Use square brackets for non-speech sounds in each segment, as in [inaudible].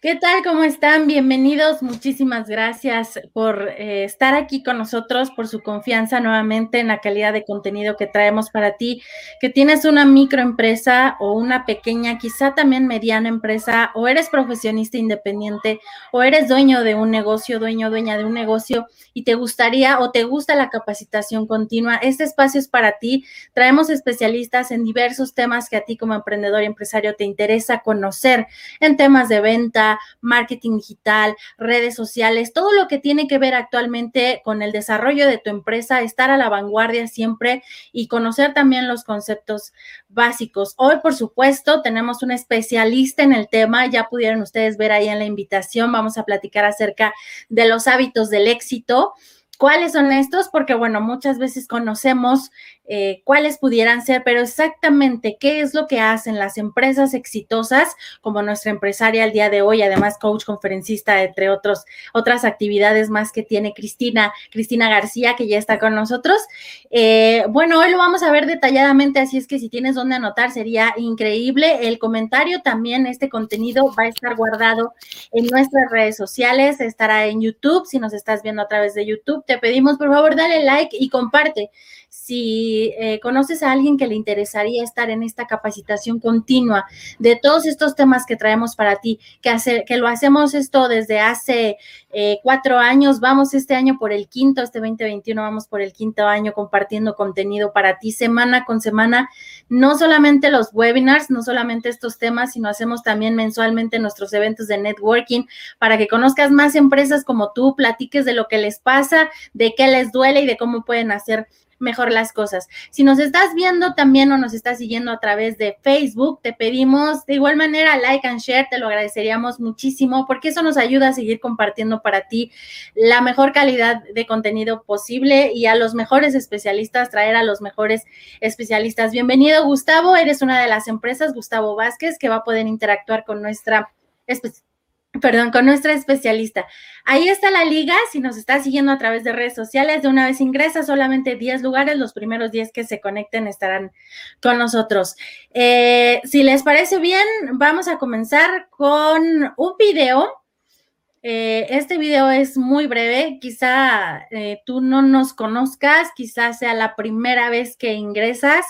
¿Qué tal? ¿Cómo están? Bienvenidos. Muchísimas gracias por eh, estar aquí con nosotros, por su confianza nuevamente en la calidad de contenido que traemos para ti, que tienes una microempresa o una pequeña, quizá también mediana empresa, o eres profesionista independiente, o eres dueño de un negocio, dueño, dueña de un negocio, y te gustaría o te gusta la capacitación continua. Este espacio es para ti. Traemos especialistas en diversos temas que a ti como emprendedor y empresario te interesa conocer en temas de venta marketing digital, redes sociales, todo lo que tiene que ver actualmente con el desarrollo de tu empresa, estar a la vanguardia siempre y conocer también los conceptos básicos. Hoy, por supuesto, tenemos un especialista en el tema, ya pudieron ustedes ver ahí en la invitación, vamos a platicar acerca de los hábitos del éxito. ¿Cuáles son estos? Porque, bueno, muchas veces conocemos eh, cuáles pudieran ser, pero exactamente qué es lo que hacen las empresas exitosas, como nuestra empresaria el día de hoy, además coach conferencista, entre otros, otras actividades más que tiene Cristina, Cristina García, que ya está con nosotros. Eh, bueno, hoy lo vamos a ver detalladamente, así es que si tienes donde anotar, sería increíble. El comentario también, este contenido va a estar guardado en nuestras redes sociales, estará en YouTube, si nos estás viendo a través de YouTube te pedimos por favor dale like y comparte. Si eh, conoces a alguien que le interesaría estar en esta capacitación continua de todos estos temas que traemos para ti, que, que lo hacemos esto desde hace eh, cuatro años, vamos este año por el quinto, este 2021 vamos por el quinto año compartiendo contenido para ti semana con semana, no solamente los webinars, no solamente estos temas, sino hacemos también mensualmente nuestros eventos de networking para que conozcas más empresas como tú, platiques de lo que les pasa, de qué les duele y de cómo pueden hacer mejor las cosas. Si nos estás viendo también o nos estás siguiendo a través de Facebook, te pedimos de igual manera like and share, te lo agradeceríamos muchísimo porque eso nos ayuda a seguir compartiendo para ti la mejor calidad de contenido posible y a los mejores especialistas, traer a los mejores especialistas. Bienvenido Gustavo, eres una de las empresas, Gustavo Vázquez, que va a poder interactuar con nuestra especialista perdón, con nuestra especialista. Ahí está la liga, si nos está siguiendo a través de redes sociales, de una vez ingresa, solamente 10 lugares, los primeros 10 que se conecten estarán con nosotros. Eh, si les parece bien, vamos a comenzar con un video. Eh, este video es muy breve, quizá eh, tú no nos conozcas, quizá sea la primera vez que ingresas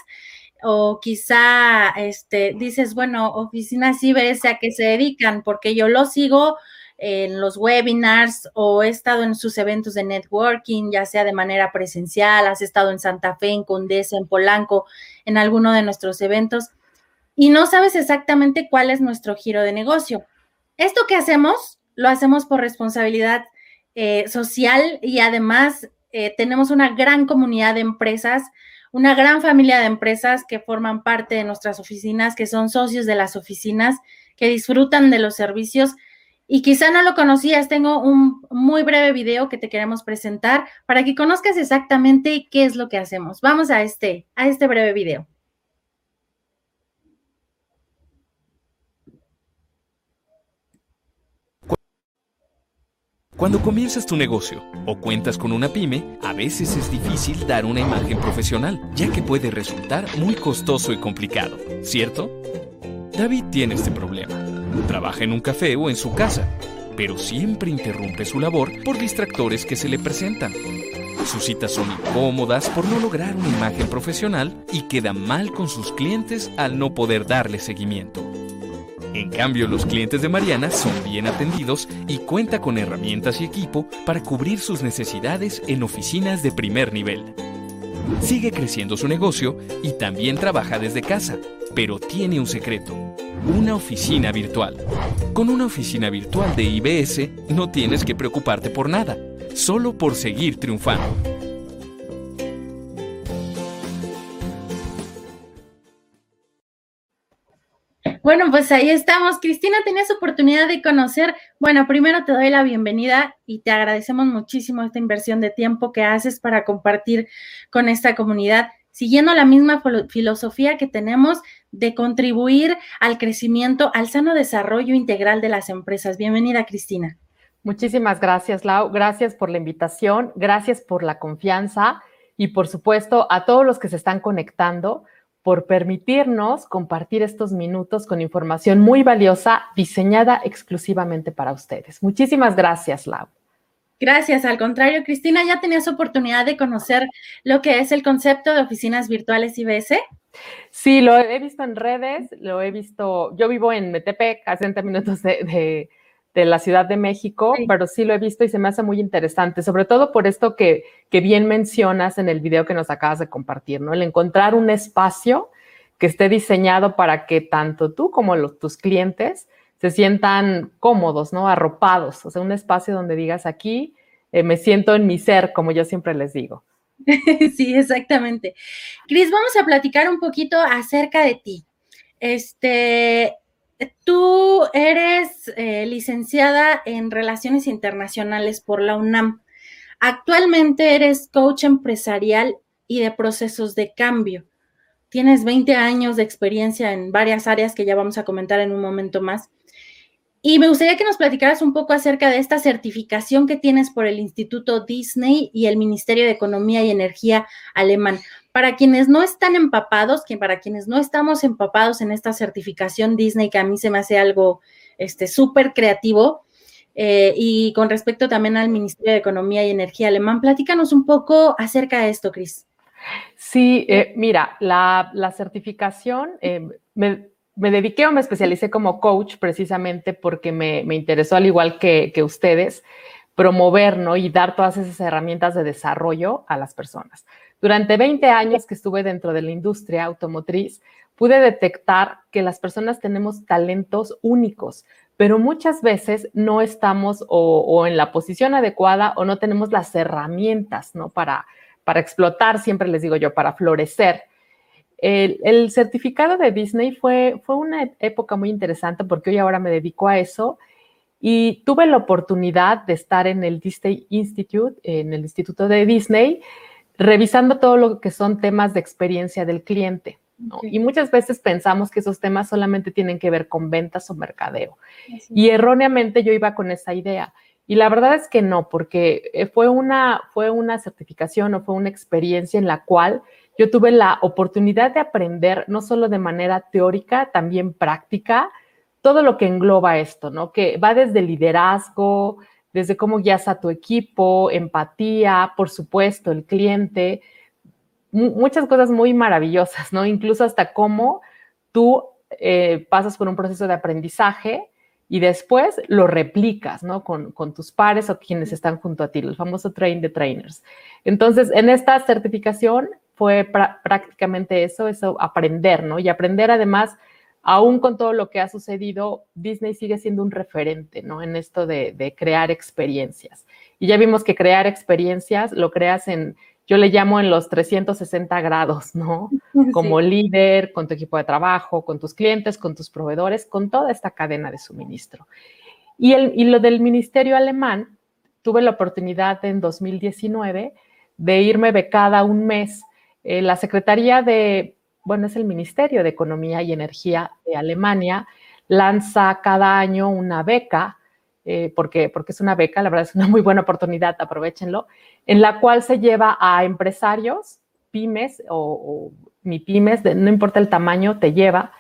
o quizá este, dices, bueno, oficinas IBS a qué se dedican, porque yo lo sigo en los webinars o he estado en sus eventos de networking, ya sea de manera presencial, has estado en Santa Fe, en Condesa, en Polanco, en alguno de nuestros eventos, y no sabes exactamente cuál es nuestro giro de negocio. Esto que hacemos, lo hacemos por responsabilidad eh, social y además eh, tenemos una gran comunidad de empresas una gran familia de empresas que forman parte de nuestras oficinas, que son socios de las oficinas, que disfrutan de los servicios. Y quizá no lo conocías, tengo un muy breve video que te queremos presentar para que conozcas exactamente qué es lo que hacemos. Vamos a este, a este breve video. Cuando comienzas tu negocio o cuentas con una pyme, a veces es difícil dar una imagen profesional, ya que puede resultar muy costoso y complicado, ¿cierto? David tiene este problema. Trabaja en un café o en su casa, pero siempre interrumpe su labor por distractores que se le presentan. Sus citas son incómodas por no lograr una imagen profesional y queda mal con sus clientes al no poder darle seguimiento. En cambio, los clientes de Mariana son bien atendidos y cuenta con herramientas y equipo para cubrir sus necesidades en oficinas de primer nivel. Sigue creciendo su negocio y también trabaja desde casa, pero tiene un secreto, una oficina virtual. Con una oficina virtual de IBS no tienes que preocuparte por nada, solo por seguir triunfando. Bueno, pues ahí estamos. Cristina, tenías oportunidad de conocer. Bueno, primero te doy la bienvenida y te agradecemos muchísimo esta inversión de tiempo que haces para compartir con esta comunidad, siguiendo la misma filosofía que tenemos de contribuir al crecimiento, al sano desarrollo integral de las empresas. Bienvenida, Cristina. Muchísimas gracias, Lau. Gracias por la invitación, gracias por la confianza y por supuesto a todos los que se están conectando por permitirnos compartir estos minutos con información muy valiosa diseñada exclusivamente para ustedes. Muchísimas gracias, Lau. Gracias, al contrario, Cristina, ¿ya tenías oportunidad de conocer lo que es el concepto de oficinas virtuales IBS? Sí, lo he visto en redes, lo he visto, yo vivo en Metepec, a 60 minutos de, la Ciudad de México, pero sí lo he visto y se me hace muy interesante, sobre todo por esto que, que bien mencionas en el video que nos acabas de compartir, ¿no? El encontrar un espacio que esté diseñado para que tanto tú como los, tus clientes se sientan cómodos, ¿no? Arropados, o sea, un espacio donde digas aquí eh, me siento en mi ser, como yo siempre les digo. [laughs] Sí, exactamente. Cris, vamos a platicar un poquito acerca de ti. Este, tú eres eh, licenciada en Relaciones Internacionales por la UNAM. Actualmente eres coach empresarial y de procesos de cambio. Tienes 20 años de experiencia en varias áreas que ya vamos a comentar en un momento más. Y me gustaría que nos platicaras un poco acerca de esta certificación que tienes por el Instituto Disney y el Ministerio de Economía y Energía alemán. Para quienes no están empapados, que para quienes no estamos empapados en esta certificación Disney, que a mí se me hace algo este súper creativo, eh, y con respecto también al Ministerio de Economía y Energía alemán, platícanos un poco acerca de esto, Cris. Sí, eh, mira, la, certificación eh, me, me dediqué o me especialicé como coach precisamente porque me, interesó, al igual que, ustedes, promover ¿no? y dar todas esas herramientas de desarrollo a las personas. Durante 20 años que estuve dentro de la industria automotriz, pude detectar que las personas tenemos talentos únicos, pero muchas veces no estamos o, en la posición adecuada o no tenemos las herramientas ¿no? para, para explotar, siempre les digo yo, para florecer. El, certificado de Disney fue, fue una época muy interesante porque hoy ahora me dedico a eso y tuve la oportunidad de estar en el Disney Institute, en el Instituto de Disney, revisando todo lo que son temas de experiencia del cliente. Y muchas veces pensamos que esos temas solamente tienen que ver con ventas o mercadeo. Y erróneamente yo iba con esa idea. Y la verdad es que no, porque eh, fue una, fue una certificación o fue una experiencia en la cual yo tuve la oportunidad de aprender no solo de manera teórica, también práctica, todo lo que engloba esto, ¿no? Que va desde liderazgo, desde cómo guías a tu equipo, empatía, por supuesto, el cliente, muchas cosas muy maravillosas, ¿no? Incluso hasta cómo tú eh, pasas por un proceso de aprendizaje y después lo replicas, ¿no? Con, tus pares o quienes están junto a ti, el famoso train the trainers. Entonces, en esta certificación fue prácticamente eso, eso aprender, ¿no? Y aprender además, aún con todo lo que ha sucedido, Disney sigue siendo un referente, ¿no? En esto de, crear experiencias. Y ya vimos que crear experiencias lo creas en, yo le llamo en los 360 grados, ¿no? [laughs] Como líder, con tu equipo de trabajo, con tus clientes, con tus proveedores, con toda esta cadena de suministro. Y, el, y lo del Ministerio Alemán, tuve la oportunidad en 2019 de irme becada un mes eh, la Secretaría de, bueno, es el Ministerio de Economía y Energía de Alemania, lanza cada año una beca, eh, porque, porque es una beca, la verdad es una muy buena oportunidad, aprovechenlo, en la cual se lleva a empresarios, pymes o, mi pymes, no importa el tamaño, te lleva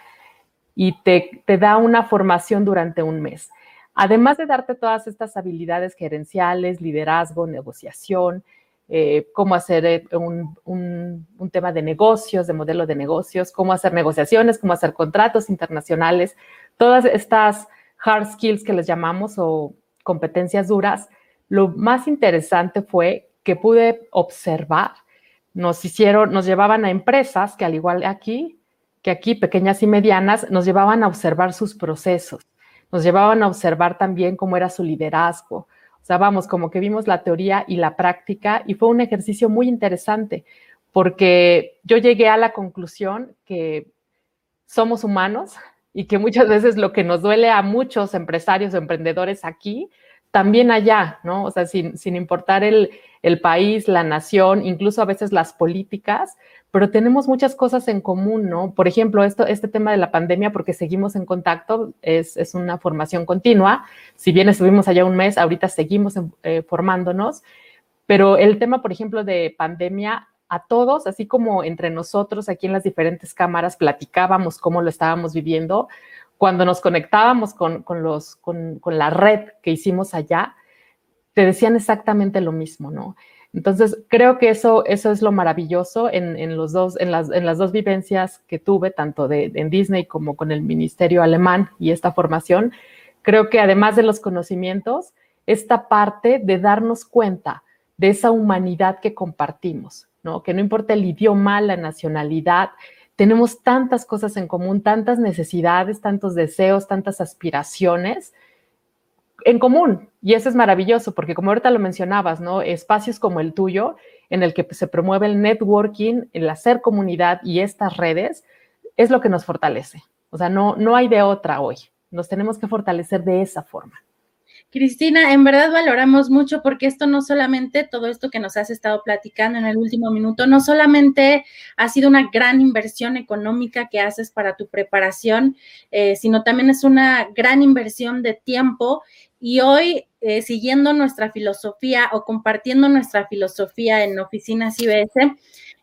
y te, te da una formación durante un mes. Además de darte todas estas habilidades gerenciales, liderazgo, negociación, eh, cómo hacer eh, un, tema de negocios, de modelo de negocios, cómo hacer negociaciones, cómo hacer contratos internacionales, todas estas hard skills que les llamamos o competencias duras. Lo más interesante fue que pude observar, nos hicieron, nos llevaban a empresas que al igual aquí, que aquí pequeñas y medianas, nos llevaban a observar sus procesos, nos llevaban a observar también cómo era su liderazgo, sea, vamos, como que vimos la teoría y la práctica y fue un ejercicio muy interesante porque yo llegué a la conclusión que somos humanos y que muchas veces lo que nos duele a muchos empresarios o emprendedores aquí también allá, ¿no? O sea, sin, importar el, país, la nación, incluso a veces las políticas, pero tenemos muchas cosas en común, ¿no? Por ejemplo, esto, este tema de la pandemia, porque seguimos en contacto, es, una formación continua. Si bien estuvimos allá un mes, ahorita seguimos eh, formándonos, pero el tema, por ejemplo, de pandemia a todos, así como entre nosotros aquí en las diferentes cámaras platicábamos cómo lo estábamos viviendo, cuando nos conectábamos con, los, con, la red que hicimos allá, te decían exactamente lo mismo, ¿no? Entonces, creo que eso, eso es lo maravilloso en, los dos, en, las, en las dos vivencias que tuve, tanto de, en Disney como con el Ministerio Alemán y esta formación. Creo que además de los conocimientos, esta parte de darnos cuenta de esa humanidad que compartimos, ¿no? Que no importa el idioma, la nacionalidad, tenemos tantas cosas en común, tantas necesidades, tantos deseos, tantas aspiraciones en común. Y eso es maravilloso, porque como ahorita lo mencionabas, ¿no? Espacios como el tuyo, en el que se promueve el networking, el hacer comunidad y estas redes, es lo que nos fortalece. O sea, no, no hay de otra hoy. Nos tenemos que fortalecer de esa forma. Cristina, en verdad valoramos mucho porque esto no solamente, todo esto que nos has estado platicando en el último minuto, no solamente ha sido una gran inversión económica que haces para tu preparación, eh, sino también es una gran inversión de tiempo. Y hoy, eh, siguiendo nuestra filosofía o compartiendo nuestra filosofía en Oficinas IBS,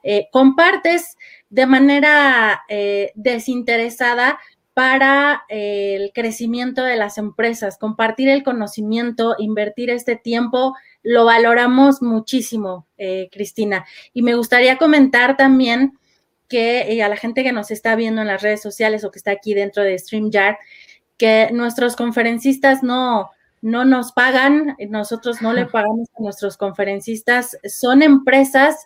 eh, compartes de manera desinteresada para el crecimiento de las empresas, compartir el conocimiento, invertir este tiempo, lo valoramos muchísimo, eh, Cristina. Y me gustaría comentar también que eh, a la gente que nos está viendo en las redes sociales o que está aquí dentro de StreamYard, que nuestros conferencistas no, no nos pagan, nosotros no le pagamos a nuestros conferencistas, son empresas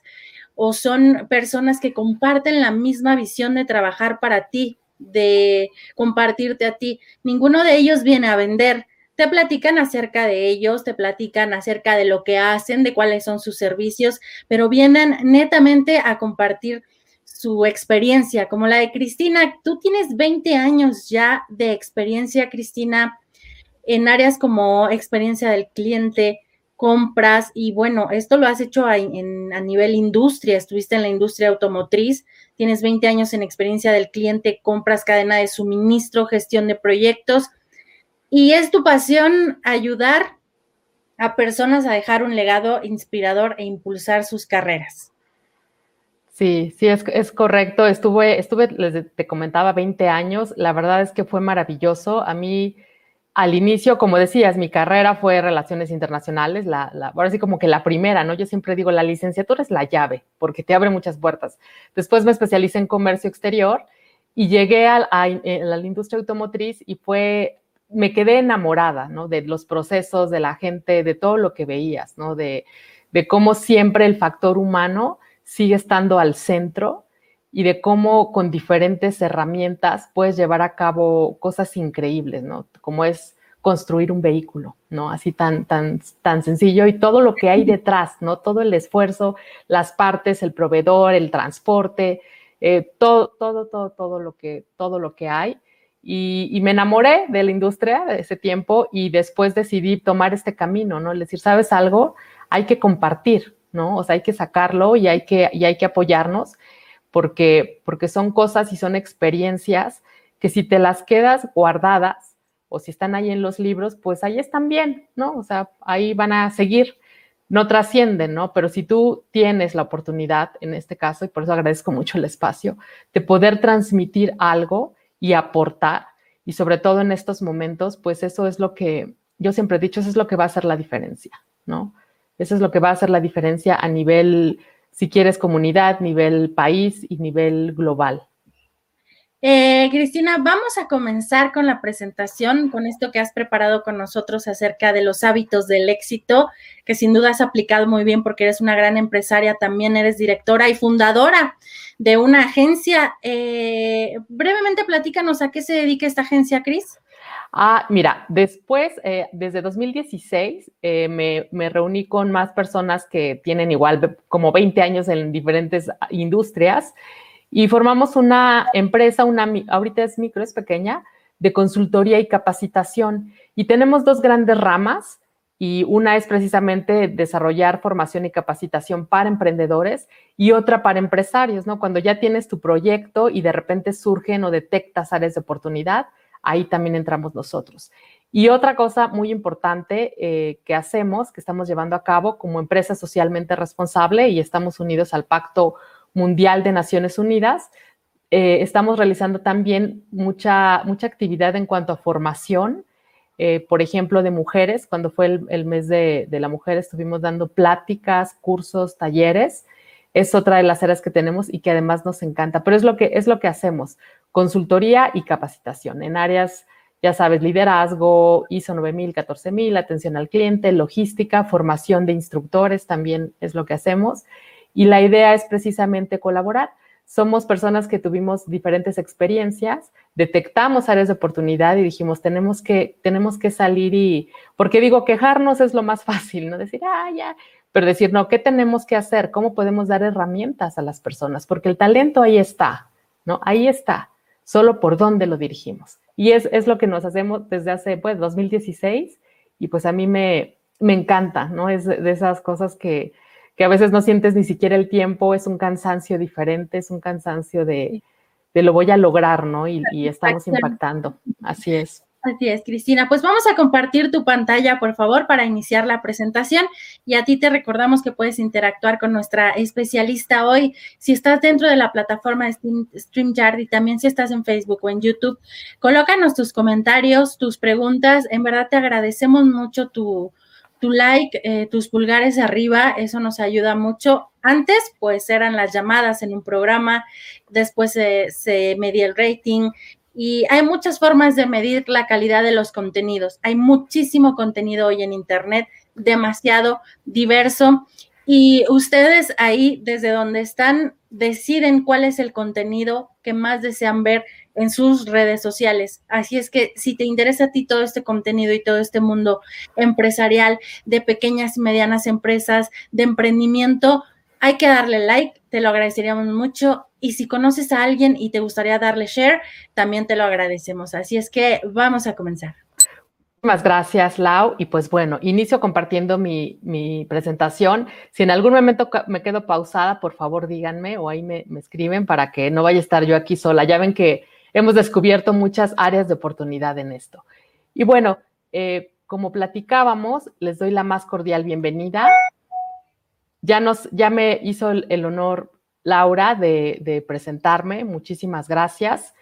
o son personas que comparten la misma visión de trabajar para ti, de compartirte a ti. Ninguno de ellos viene a vender. Te platican acerca de ellos, te platican acerca de lo que hacen, de cuáles son sus servicios, pero vienen netamente a compartir su experiencia, como la de Cristina. Tú tienes 20 años ya de experiencia, Cristina, en áreas como experiencia del cliente, compras y bueno, esto lo has hecho a, a nivel industria, estuviste en la industria automotriz, tienes 20 años en experiencia del cliente, compras, cadena de suministro, gestión de proyectos y es tu pasión ayudar a personas a dejar un legado inspirador e impulsar sus carreras. Sí, sí, es, es correcto. Estuve, estuve, les te comentaba, 20 años. La verdad es que fue maravilloso. A mí, al inicio, como decías, mi carrera fue Relaciones Internacionales, la, ahora sí como que la primera, ¿no? Yo siempre digo, la licenciatura es la llave, porque te abre muchas puertas. Después me especialicé en comercio exterior y llegué a, la industria automotriz y fue, me quedé enamorada, ¿no? De los procesos, de la gente, de todo lo que veías, ¿no? De cómo siempre el factor humano sigue estando al centro y de cómo con diferentes herramientas puedes llevar a cabo cosas increíbles, ¿no? Como es construir un vehículo, ¿no? Así tan, tan, tan sencillo y todo lo que hay detrás, ¿no? Todo el esfuerzo, las partes, el proveedor, el transporte, eh, todo, todo, todo, todo lo que, todo lo que hay. Y, y, me enamoré de la industria de ese tiempo y después decidí tomar este camino, ¿no? Es decir, ¿sabes algo? Hay que compartir, ¿no? O sea, hay que sacarlo y hay que, y hay que apoyarnos porque, porque son cosas y son experiencias que si te las quedas guardadas o si están ahí en los libros, pues ahí están bien, ¿no? O sea, ahí van a seguir, no trascienden, ¿no? Pero si tú tienes la oportunidad, en este caso, y por eso agradezco mucho el espacio, de poder transmitir algo y aportar, y sobre todo en estos momentos, pues eso es lo que yo siempre he dicho, eso es lo que va a hacer la diferencia, ¿no? Eso es lo que va a hacer la diferencia a nivel si quieres comunidad, nivel país y nivel global. Eh, Cristina, vamos a comenzar con la presentación, con esto que has preparado con nosotros acerca de los hábitos del éxito, que sin duda has aplicado muy bien porque eres una gran empresaria, también eres directora y fundadora de una agencia. Eh, brevemente, platícanos a qué se dedica esta agencia, Cris. Ah, mira, después, eh, desde 2016, eh, me, reuní con más personas que tienen igual como 20 años en diferentes industrias y formamos una empresa, una, ahorita es micro, es pequeña, de consultoría y capacitación. Y tenemos dos grandes ramas y una es precisamente desarrollar formación y capacitación para emprendedores y otra para empresarios, ¿no? Cuando ya tienes tu proyecto y de repente surgen o detectas áreas de oportunidad, ahí también entramos nosotros. Y otra cosa muy importante eh, que hacemos, que estamos llevando a cabo como empresa socialmente responsable y estamos unidos al Pacto Mundial de Naciones Unidas, eh, estamos realizando también mucha, mucha actividad en cuanto a formación, eh, por ejemplo, de mujeres. Cuando fue el, mes de, de, la mujer, estuvimos dando pláticas, cursos, talleres. Es otra de las áreas que tenemos y que además nos encanta, pero es lo que, es lo que hacemos, consultoría y capacitación en áreas ya sabes, liderazgo, ISO 9000, 14000, atención al cliente, logística, formación de instructores también es lo que hacemos. Y la idea es precisamente colaborar. Somos personas que tuvimos diferentes experiencias, detectamos áreas de oportunidad y dijimos, tenemos que, tenemos que salir y, porque digo, quejarnos es lo más [laughs] fácil, ¿no? Decir, ah, ya, pero decir, no, ¿qué tenemos que hacer? ¿Cómo podemos dar herramientas a las personas? Porque el talento ahí está, ¿no? Ahí está, solo por dónde lo dirigimos. Y es, es lo que nos hacemos desde hace, pues, 2016 y pues a mí me, me encanta, ¿no? Es de esas cosas que, que, a veces no sientes ni siquiera el tiempo, es un cansancio diferente, es un cansancio de, de lo voy a lograr, ¿no? Y, y estamos impactando. Así es. Así es, Cristina. Pues vamos a compartir tu pantalla, por favor, para iniciar la presentación. Y a ti te recordamos que puedes interactuar con nuestra especialista hoy. Si estás dentro de la plataforma de StreamYard y también si estás en Facebook o en YouTube, colócanos tus comentarios, tus preguntas. En verdad te agradecemos mucho tu, tu like, eh, tus pulgares arriba, eso nos ayuda mucho. Antes, pues eran las llamadas en un programa, después se medía el rating, y hay muchas formas de medir la calidad de los contenidos. Hay muchísimo contenido hoy en Internet, demasiado diverso. Y ustedes ahí, desde donde están, deciden cuál es el contenido que más desean ver en sus redes sociales. Así es que si te interesa a ti todo este contenido y todo este mundo empresarial de pequeñas y medianas empresas, de emprendimiento, hay que darle like, te lo agradeceríamos mucho. Y si conoces a alguien y te gustaría darle share, también te lo agradecemos. Así es que vamos a comenzar. Muchas gracias, Lau. Y pues bueno, inicio compartiendo mi, presentación. Si en algún momento me quedo pausada, por favor díganme o ahí me, escriben para que no vaya a estar yo aquí sola. Ya ven que hemos descubierto muchas áreas de oportunidad en esto. Y bueno, eh, como platicábamos, les doy la más cordial bienvenida ya, nos, ya me hizo el, honor Laura de, presentarme, muchísimas gracias.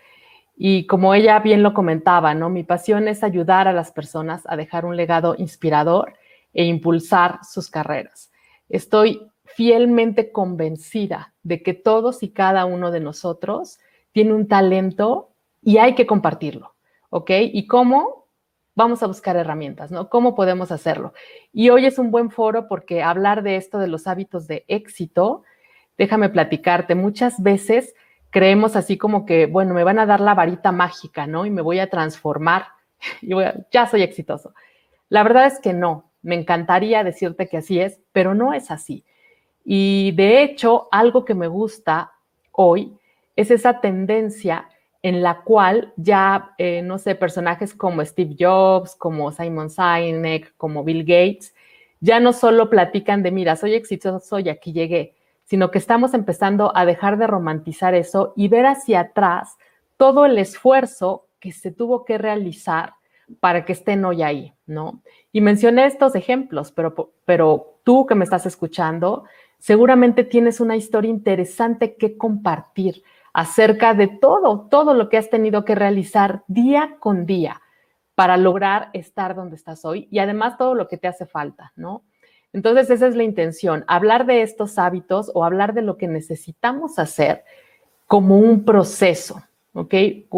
Y como ella bien lo comentaba, ¿no? Mi pasión es ayudar a las personas a dejar un legado inspirador e impulsar sus carreras. Estoy fielmente convencida de que todos y cada uno de nosotros tiene un talento y hay que compartirlo, ¿ok? ¿Y cómo? vamos a buscar herramientas, ¿no? ¿Cómo podemos hacerlo? Y hoy es un buen foro porque hablar de esto, de los hábitos de éxito, déjame platicarte, muchas veces creemos así como que, bueno, me van a dar la varita mágica, ¿no? Y me voy a transformar [laughs] ya soy exitoso. La verdad es que no, me encantaría decirte que así es, pero no es así. Y de hecho, algo que me gusta hoy es esa tendencia en la cual ya, eh, no sé, personajes como Steve Jobs, como Simon Sinek, como Bill Gates, ya no solo platican de, mira, soy exitoso y aquí llegué, sino que estamos empezando a dejar de romantizar eso y ver hacia atrás todo el esfuerzo que se tuvo que realizar para que estén hoy ahí, ¿no? Y mencioné estos ejemplos, pero, pero tú que me estás escuchando, seguramente tienes una historia interesante que compartir acerca de todo, todo lo que has tenido que realizar día con día para lograr estar donde estás hoy y además todo lo que te hace falta, ¿no? Entonces, esa es la intención, hablar de estos hábitos o hablar de lo que necesitamos hacer como un proceso, ¿ok?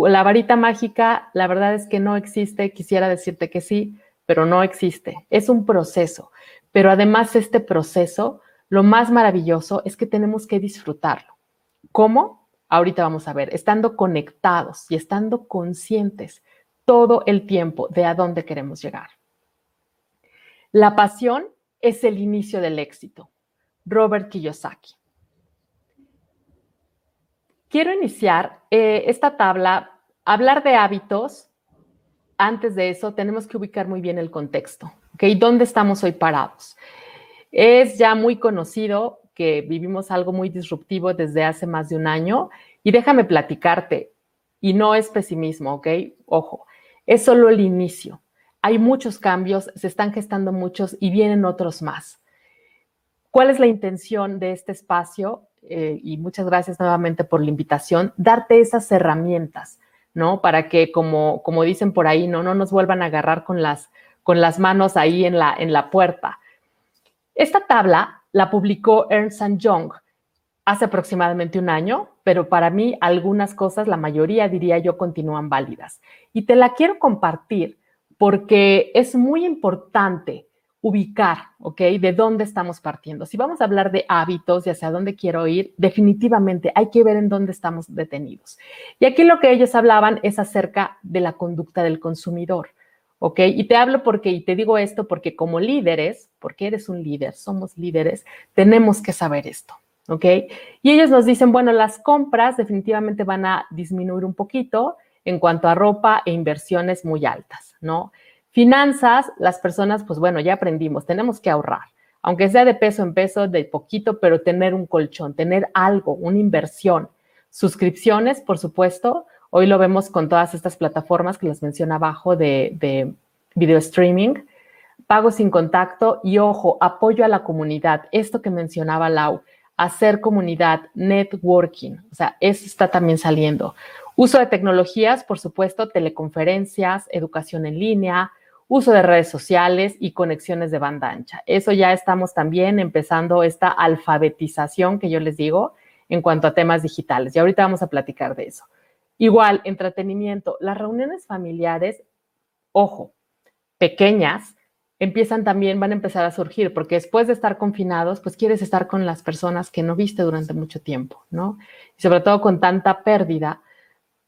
La varita mágica, la verdad es que no existe, quisiera decirte que sí, pero no existe, es un proceso, pero además este proceso, lo más maravilloso es que tenemos que disfrutarlo. ¿Cómo? ahorita vamos a ver, estando conectados y estando conscientes todo el tiempo de a dónde queremos llegar. La pasión es el inicio del éxito. Robert Kiyosaki. Quiero iniciar eh, esta tabla, hablar de hábitos. Antes de eso, tenemos que ubicar muy bien el contexto. ¿ok? ¿Dónde estamos hoy parados? Es ya muy conocido que vivimos algo muy disruptivo desde hace más de un año y déjame platicarte, y no es pesimismo, ¿ok? Ojo, es solo el inicio. Hay muchos cambios, se están gestando muchos y vienen otros más. ¿Cuál es la intención de este espacio? Eh, y muchas gracias nuevamente por la invitación, darte esas herramientas, ¿no? Para que, como, como dicen por ahí, ¿no? no nos vuelvan a agarrar con las, con las manos ahí en la, en la puerta. Esta tabla la publicó Ernst Young hace aproximadamente un año, pero para mí algunas cosas, la mayoría diría yo, continúan válidas. Y te la quiero compartir porque es muy importante ubicar, ¿ok? De dónde estamos partiendo. Si vamos a hablar de hábitos y hacia dónde quiero ir, definitivamente hay que ver en dónde estamos detenidos. Y aquí lo que ellos hablaban es acerca de la conducta del consumidor, ¿ok? Y te hablo porque, y te digo esto porque como líderes, porque eres un líder, somos líderes, tenemos que saber esto, ¿ok? Y ellos nos dicen, bueno, las compras definitivamente van a disminuir un poquito en cuanto a ropa e inversiones muy altas, ¿no? Finanzas, las personas, pues bueno, ya aprendimos, tenemos que ahorrar, aunque sea de peso en peso, de poquito, pero tener un colchón, tener algo, una inversión. Suscripciones, por supuesto, hoy lo vemos con todas estas plataformas que les menciono abajo de, de video streaming, pago sin contacto y ojo, apoyo a la comunidad, esto que mencionaba Lau, hacer comunidad, networking, o sea, eso está también saliendo. Uso de tecnologías, por supuesto, teleconferencias, educación en línea, uso de redes sociales y conexiones de banda ancha. Eso ya estamos también empezando esta alfabetización que yo les digo en cuanto a temas digitales. Y ahorita vamos a platicar de eso. Igual, entretenimiento. Las reuniones familiares, ojo, pequeñas, empiezan también, van a empezar a surgir, porque después de estar confinados, pues quieres estar con las personas que no viste durante mucho tiempo, ¿no? Y sobre todo con tanta pérdida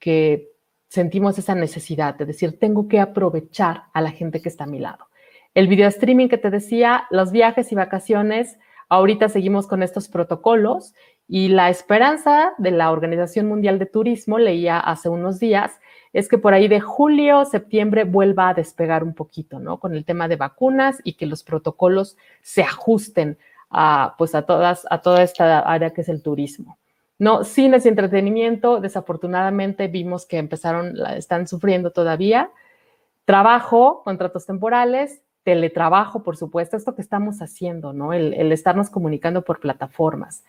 que sentimos esa necesidad de decir, tengo que aprovechar a la gente que está a mi lado. El video streaming que te decía, los viajes y vacaciones, ahorita seguimos con estos protocolos y la esperanza de la Organización Mundial de Turismo, leía hace unos días, es que por ahí de julio, septiembre vuelva a despegar un poquito, ¿no? Con el tema de vacunas y que los protocolos se ajusten a, pues a todas, a toda esta área que es el turismo. No, cines y entretenimiento, desafortunadamente vimos que empezaron, están sufriendo todavía. Trabajo, contratos temporales, teletrabajo, por supuesto, esto que estamos haciendo, ¿no? El, estarnos comunicando por plataformas.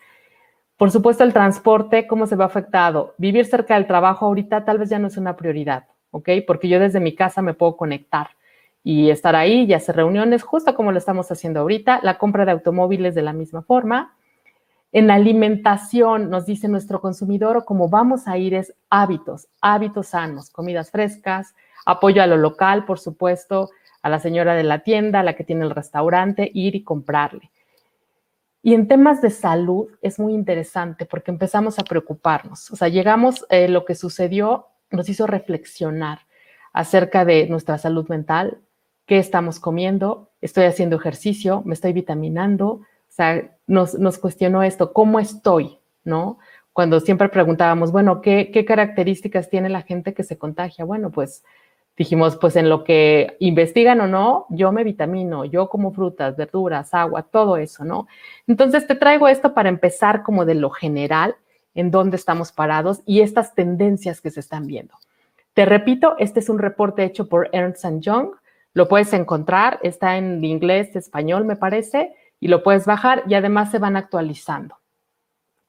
Por supuesto, el transporte, ¿cómo se ve afectado? Vivir cerca del trabajo ahorita tal vez ya no es una prioridad, ¿ok? Porque yo desde mi casa me puedo conectar y estar ahí y hacer reuniones, justo como lo estamos haciendo ahorita. La compra de automóviles de la misma forma. En la alimentación, nos dice nuestro consumidor, o como vamos a ir es hábitos, hábitos sanos, comidas frescas, apoyo a lo local, por supuesto, a la señora de la tienda, a la que tiene el restaurante, ir y comprarle. Y en temas de salud es muy interesante porque empezamos a preocuparnos. O sea, llegamos, eh, lo que sucedió nos hizo reflexionar acerca de nuestra salud mental, qué estamos comiendo, estoy haciendo ejercicio, me estoy vitaminando, sea, nos, nos cuestionó esto, ¿cómo estoy? ¿No? Cuando siempre preguntábamos, bueno, ¿qué, ¿qué características tiene la gente que se contagia? Bueno, pues dijimos, pues en lo que investigan o no, yo me vitamino, yo como frutas, verduras, agua, todo eso, ¿no? Entonces te traigo esto para empezar como de lo general, en dónde estamos parados y estas tendencias que se están viendo. Te repito, este es un reporte hecho por Ernst Young, lo puedes encontrar, está en inglés, español, me parece, y lo puedes bajar y además se van actualizando.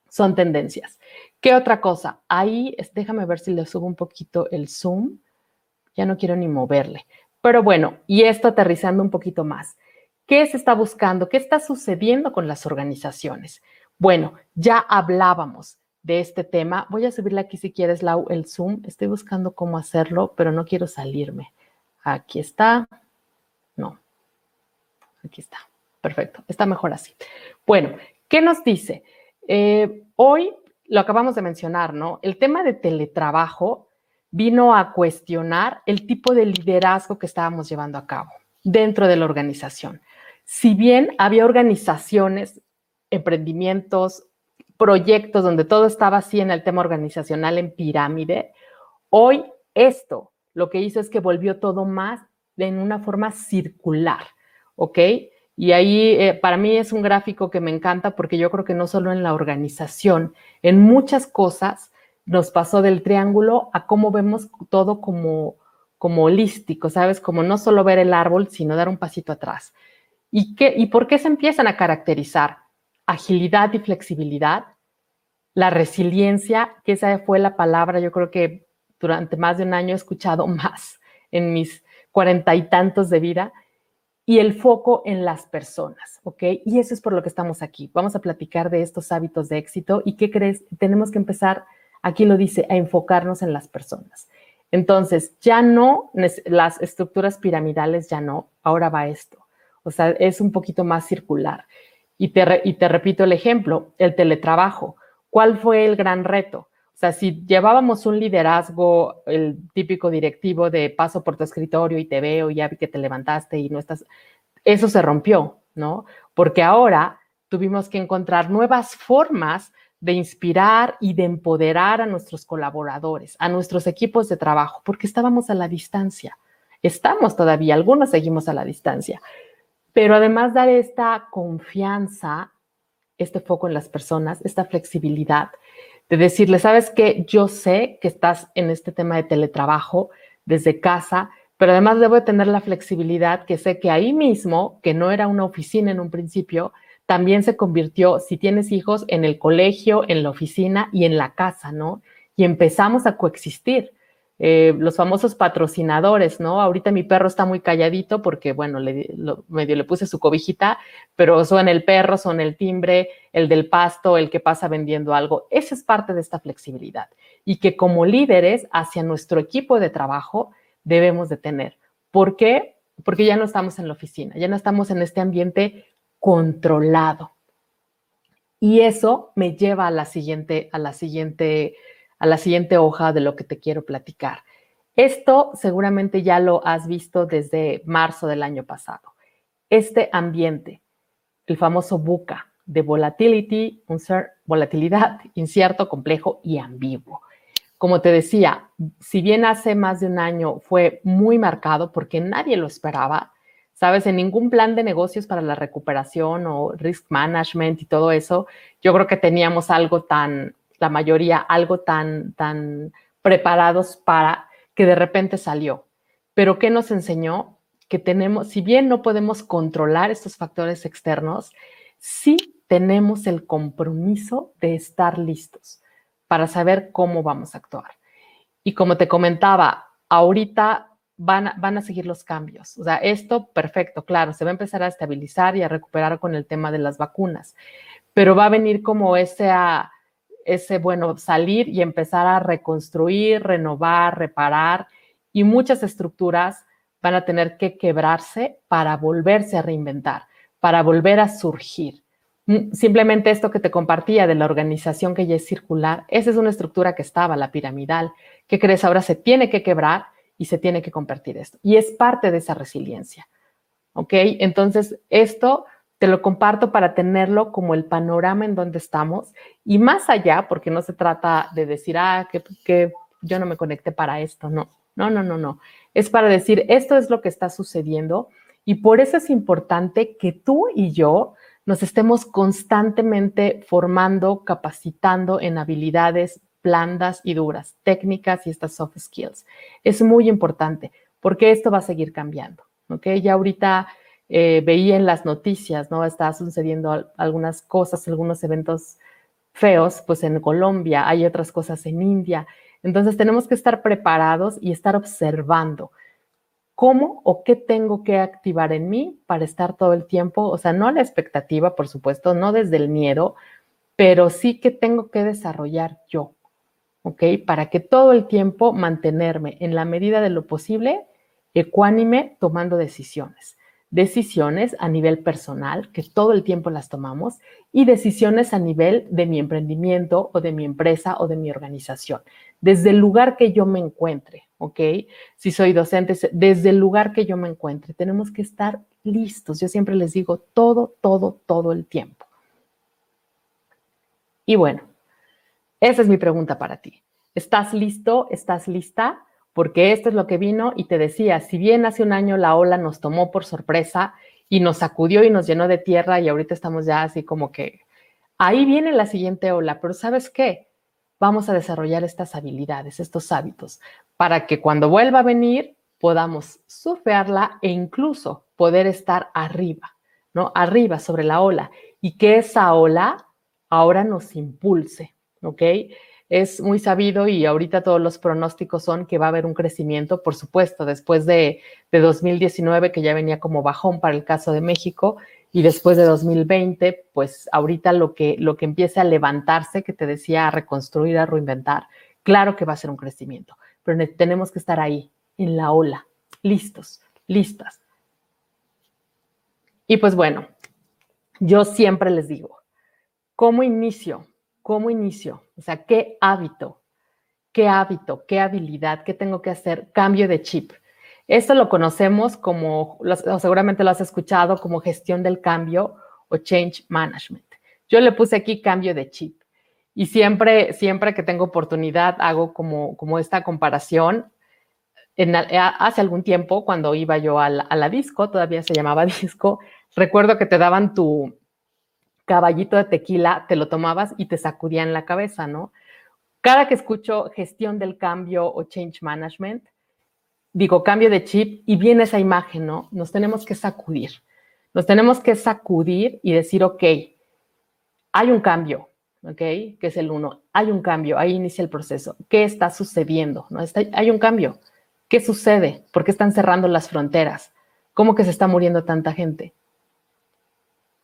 Son tendencias. ¿Qué otra cosa? Ahí, déjame ver si le subo un poquito el zoom. Ya no quiero ni moverle. Pero bueno, y esto aterrizando un poquito más. ¿Qué se está buscando? ¿Qué está sucediendo con las organizaciones? Bueno, ya hablábamos de este tema. Voy a subirle aquí si quieres, Lau, el zoom. Estoy buscando cómo hacerlo, pero no quiero salirme. Aquí está. No. Aquí está. Perfecto, está mejor así. Bueno, ¿qué nos dice? Eh, hoy lo acabamos de mencionar, ¿no? El tema de teletrabajo vino a cuestionar el tipo de liderazgo que estábamos llevando a cabo dentro de la organización. Si bien había organizaciones, emprendimientos, proyectos donde todo estaba así en el tema organizacional en pirámide, hoy esto lo que hizo es que volvió todo más en una forma circular, ¿ok? Y ahí eh, para mí es un gráfico que me encanta porque yo creo que no solo en la organización, en muchas cosas nos pasó del triángulo a cómo vemos todo como, como holístico, ¿sabes? Como no solo ver el árbol, sino dar un pasito atrás. ¿Y, qué, ¿Y por qué se empiezan a caracterizar? Agilidad y flexibilidad, la resiliencia, que esa fue la palabra, yo creo que durante más de un año he escuchado [laughs] más en mis cuarenta y tantos de vida, y el foco en las personas, ¿ok? Y eso es por lo que estamos aquí. Vamos a platicar de estos hábitos de éxito y qué crees, tenemos que empezar, aquí lo dice, a enfocarnos en las personas. Entonces, ya no, las estructuras piramidales ya no, ahora va esto. O sea, es un poquito más circular. Y te, y te repito el ejemplo, el teletrabajo. ¿Cuál fue el gran reto? O sea, si llevábamos un liderazgo, el típico directivo de paso por tu escritorio y te veo y ya vi que te levantaste y no estás, eso se rompió, ¿no? Porque ahora tuvimos que encontrar nuevas formas de inspirar y de empoderar a nuestros colaboradores, a nuestros equipos de trabajo, porque estábamos a la distancia. Estamos todavía, algunos seguimos a la distancia, pero además dar esta confianza, este foco en las personas, esta flexibilidad, de decirle, sabes que yo sé que estás en este tema de teletrabajo desde casa, pero además debo tener la flexibilidad que sé que ahí mismo, que no era una oficina en un principio, también se convirtió, si tienes hijos, en el colegio, en la oficina y en la casa, ¿no? Y empezamos a coexistir. Eh, los famosos patrocinadores, ¿no? Ahorita mi perro está muy calladito porque, bueno, le, medio le puse su cobijita, pero son el perro, son el timbre, el del pasto, el que pasa vendiendo algo. Esa es parte de esta flexibilidad y que como líderes hacia nuestro equipo de trabajo debemos de tener. ¿Por qué? Porque ya no estamos en la oficina, ya no estamos en este ambiente controlado. Y eso me lleva a la siguiente, a la siguiente, a la siguiente hoja de lo que te quiero platicar. Esto seguramente ya lo has visto desde marzo del año pasado. Este ambiente, el famoso buca de volatility, volatilidad, [laughs] incierto, complejo y ambiguo. Como te decía, si bien hace más de un año fue muy marcado porque nadie lo esperaba, ¿sabes? En ningún plan de negocios para la recuperación o risk management y todo eso, yo creo que teníamos algo tan, la mayoría, algo tan, tan preparados para que de repente salió. Pero ¿qué nos enseñó? Que tenemos, si bien no podemos controlar estos factores externos, sí tenemos el compromiso de estar listos para saber cómo vamos a actuar. Y como te comentaba, ahorita van van a seguir los cambios. O sea, esto, perfecto, claro, se va a empezar a estabilizar y a recuperar con el tema de las vacunas, pero va a venir como ese, ese, bueno, salir y empezar a reconstruir, renovar, reparar, y muchas estructuras van a tener que quebrarse para volverse a reinventar, para volver a surgir. Mm, simplemente esto que te compartía de la organización que ya es circular, esa es una estructura que estaba, la piramidal. ¿Qué crees? Ahora se tiene que quebrar y se tiene que convertir esto. Y es parte de esa resiliencia. ¿Ok? Entonces, esto te lo comparto para tenerlo como el panorama en donde estamos y más allá, porque no se trata de decir, ah, que, que yo no me conecté para esto, no, no, no, no, no. Es para decir, esto es lo que está sucediendo y por eso es importante que tú y yo nos estemos constantemente formando, capacitando en habilidades blandas y duras, técnicas y estas soft skills. Es muy importante porque esto va a seguir cambiando, ¿ok? Ya ahorita eh, veía en las noticias, ¿no? Está sucediendo algunas cosas, algunos eventos feos, pues en Colombia, hay otras cosas en India. Entonces tenemos que estar preparados y estar observando cómo o qué tengo que activar en mí para estar todo el tiempo, o sea, no la expectativa, por supuesto, no desde el miedo, pero sí que tengo que desarrollar yo. ¿ok? Para que todo el tiempo mantenerme en la medida de lo posible ecuánime tomando decisiones. Decisiones a nivel personal, que todo el tiempo las tomamos, y decisiones a nivel de mi emprendimiento o de mi empresa o de mi organización. Desde el lugar que yo me encuentre, ¿ok? Si soy docente, desde el lugar que yo me encuentre, tenemos que estar listos. Yo siempre les digo todo, todo, todo el tiempo. Y bueno, esa es mi pregunta para ti. ¿Estás listo? ¿Estás lista? Porque esto es lo que vino y te decía, si bien hace un año la ola nos tomó por sorpresa y nos sacudió y nos llenó de tierra y ahorita estamos ya así como que ahí viene la siguiente ola, pero ¿sabes qué? Vamos a desarrollar estas habilidades, estos hábitos, para que cuando vuelva a venir podamos surfearla e incluso poder estar arriba, ¿no? Arriba sobre la ola y que esa ola ahora nos impulse, ¿ok? Es muy sabido y ahorita todos los pronósticos son que va a haber un crecimiento, por supuesto, después de, de 2019, que ya venía como bajón para el caso de México, y después de 2020, pues ahorita lo que, lo que empiece a levantarse, que te decía, a reconstruir, a reinventar, claro que va a ser un crecimiento, pero tenemos que estar ahí, en la ola, listos, listas. Y pues bueno, yo siempre les digo, ¿cómo inicio? ¿Cómo inicio? O sea, ¿qué hábito? ¿Qué hábito? ¿Qué habilidad? ¿Qué tengo que hacer? Cambio de chip. Esto lo conocemos como, seguramente lo has escuchado, como gestión del cambio o change management. Yo le puse aquí cambio de chip. Y siempre, siempre que tengo oportunidad hago como, como esta comparación hace algún tiempo, cuando iba yo a la, disco, todavía se llamaba [laughs] disco, recuerdo que te daban tu caballito de tequila, te lo tomabas y te sacudían la cabeza, ¿no? Cada que escucho gestión del cambio o change management, digo cambio de chip y viene esa imagen, ¿no? Nos tenemos que sacudir. Nos tenemos que sacudir y decir, ok, hay un cambio, ¿ok? Que es el uno. Hay un cambio, ahí inicia el proceso. ¿Qué está sucediendo? ¿No? hay un cambio. ¿Qué sucede? ¿Por qué están cerrando las fronteras? ¿Cómo que se está muriendo tanta gente?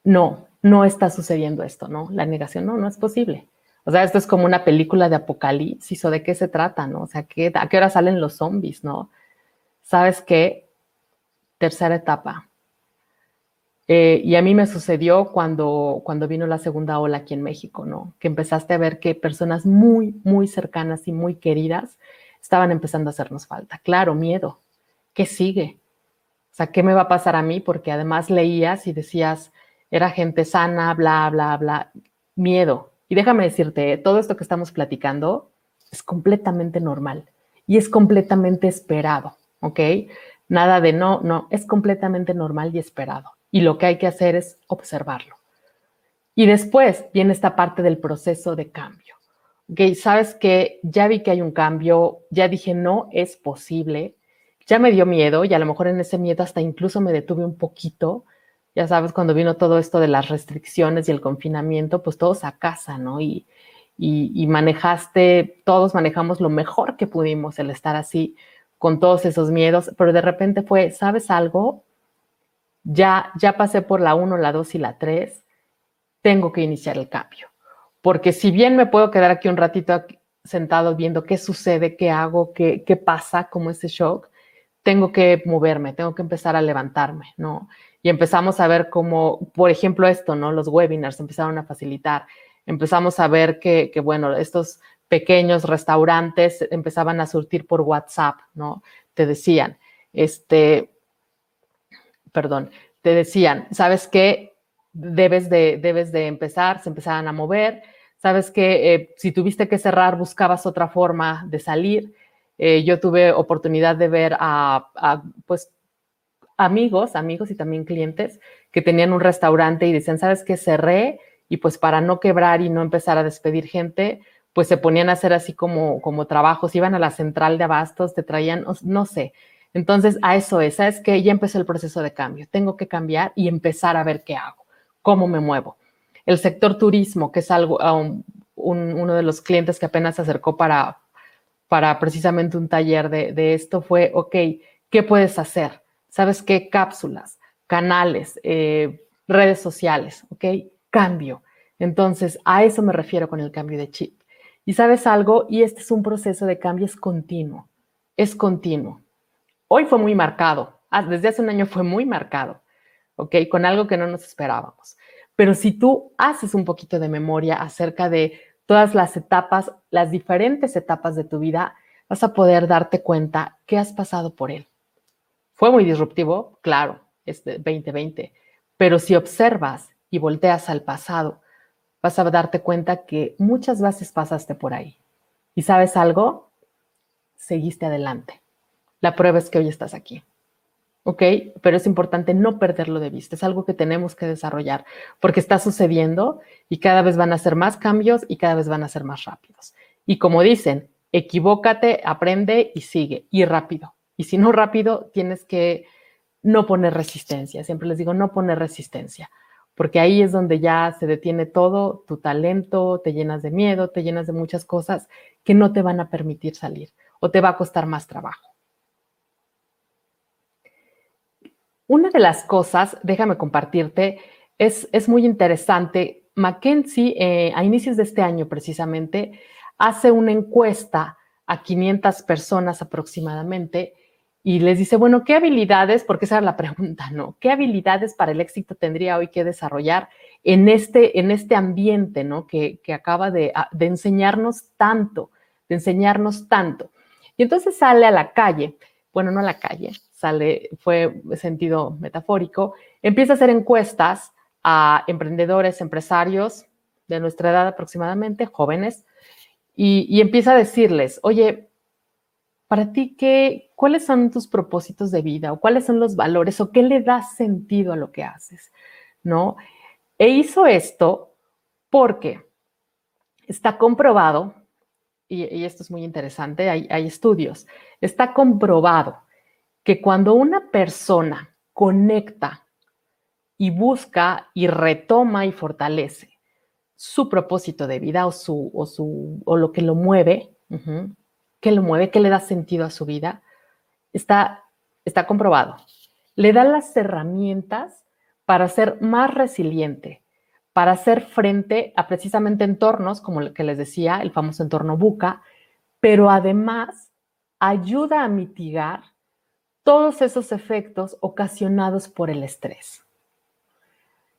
No, no está sucediendo esto, ¿no? La negación, no, no es posible. O sea, esto es como una película de apocalipsis o de qué se trata, ¿no? O sea, ¿qué, ¿a qué hora salen los zombies, no? ¿Sabes qué? Tercera etapa. Eh, y a mí me sucedió cuando, cuando vino la segunda ola aquí en México, ¿no? Que empezaste a ver que personas muy, muy cercanas y muy queridas estaban empezando a hacernos falta. Claro, miedo. ¿Qué sigue? O sea, ¿qué me va a pasar a mí? Porque además leías y decías, era gente sana, bla, bla, bla. Miedo. Y déjame decirte, todo esto que estamos platicando es completamente normal y es completamente esperado, ¿ok? Nada de no, no, es completamente normal y esperado. Y lo que hay que hacer es observarlo. Y después viene esta parte del proceso de cambio ok, sabes que ya vi que hay un cambio, ya dije, no es posible, ya me dio miedo y a lo mejor en ese miedo hasta incluso me detuve un poquito. Ya sabes, cuando vino todo esto de las restricciones y el confinamiento, pues todos a casa, ¿no? Y, y, manejaste, todos manejamos lo mejor que pudimos el estar así con todos esos miedos, pero de repente fue, ¿sabes algo? Ya, ya pasé por la 1, la 2 y la 3, tengo que iniciar el cambio porque si bien me puedo quedar aquí un ratito sentado viendo qué sucede, qué hago, qué, qué pasa, como ese shock, tengo que moverme, tengo que empezar a levantarme, ¿no? Y empezamos a ver cómo, por ejemplo, esto, ¿no? Los webinars empezaron a facilitar. Empezamos a ver que, que, bueno, estos pequeños restaurantes empezaban a surtir por WhatsApp, ¿no? Te decían, este, perdón, te decían, ¿sabes qué? debes de, debes de empezar, se empezaban a mover. Sabes que eh, si tuviste que cerrar, buscabas otra forma de salir. Eh, yo tuve oportunidad de ver a, pues, amigos, amigos y también clientes que tenían un restaurante y decían, ¿sabes qué? Cerré y pues para no quebrar y no empezar a despedir gente, pues se ponían a hacer así como, como trabajos, iban a la central de abastos, te traían, no sé. Entonces, a eso es, ¿sabes que Ya empezó el proceso de cambio, tengo que cambiar y empezar a ver qué hago cómo me muevo. El sector turismo, que es algo, uno de los clientes que apenas se acercó para, para precisamente un taller de, esto fue, ok, ¿qué puedes hacer? ¿Sabes qué? Cápsulas, canales, eh, redes sociales, ok, cambio. Entonces, a eso me refiero con el cambio de chip. Y sabes algo, y este es un proceso de cambio, es continuo, es continuo. Hoy fue muy marcado, ah, desde hace un año fue muy marcado. ¿ok? Con algo que no nos esperábamos. Pero si tú haces un poquito de memoria acerca de todas las etapas, las diferentes etapas de tu vida, vas a poder darte cuenta que has pasado por él. Fue muy disruptivo, claro, este 2020, pero si observas y volteas al pasado, vas a darte cuenta que muchas veces pasaste por ahí. ¿Y sabes algo? Seguiste adelante. La prueba es que hoy estás aquí. ¿ok? Pero es importante no perderlo de vista, es algo que tenemos que desarrollar porque está sucediendo y cada vez van a ser más cambios y cada vez van a ser más rápidos. Y como dicen, equivócate, aprende y sigue, y rápido, Y si no rápido, tienes que no poner resistencia. Siempre les digo, no poner resistencia, porque ahí es donde ya se detiene todo, tu talento, te llenas de miedo, te llenas de muchas cosas que no te van a permitir salir o te va a costar más trabajo. Una de las cosas, déjame compartirte, es, es muy interesante. McKinsey, eh, a inicios de este año precisamente, hace una encuesta a 500 personas aproximadamente y les dice, bueno, ¿qué habilidades? Porque esa era la [laughs] pregunta, ¿no? ¿Qué habilidades para el éxito tendría hoy que desarrollar en este, en este ambiente, ¿no? Que, que acaba de, de enseñarnos tanto, de enseñarnos tanto. Y entonces sale a la calle, bueno, no a la calle, sale, fue sentido metafórico, empieza a hacer encuestas a emprendedores, empresarios de nuestra edad aproximadamente, jóvenes, y, empieza a decirles, oye, para ti, ¿qué, ¿cuáles son tus propósitos de vida o cuáles son los valores o qué le da sentido a lo que haces? ¿No? E hizo esto porque está comprobado, y, esto es muy interesante, hay, estudios, está comprobado que cuando una persona conecta y busca y retoma y fortalece su propósito de vida o, su, o, su, o lo que lo mueve, que lo mueve, que le da sentido a su vida, está, está comprobado. Le da las herramientas para ser más resiliente, para hacer frente a precisamente entornos, como el que les decía, el famoso entorno buca, pero además ayuda a mitigar todos esos efectos ocasionados por el estrés.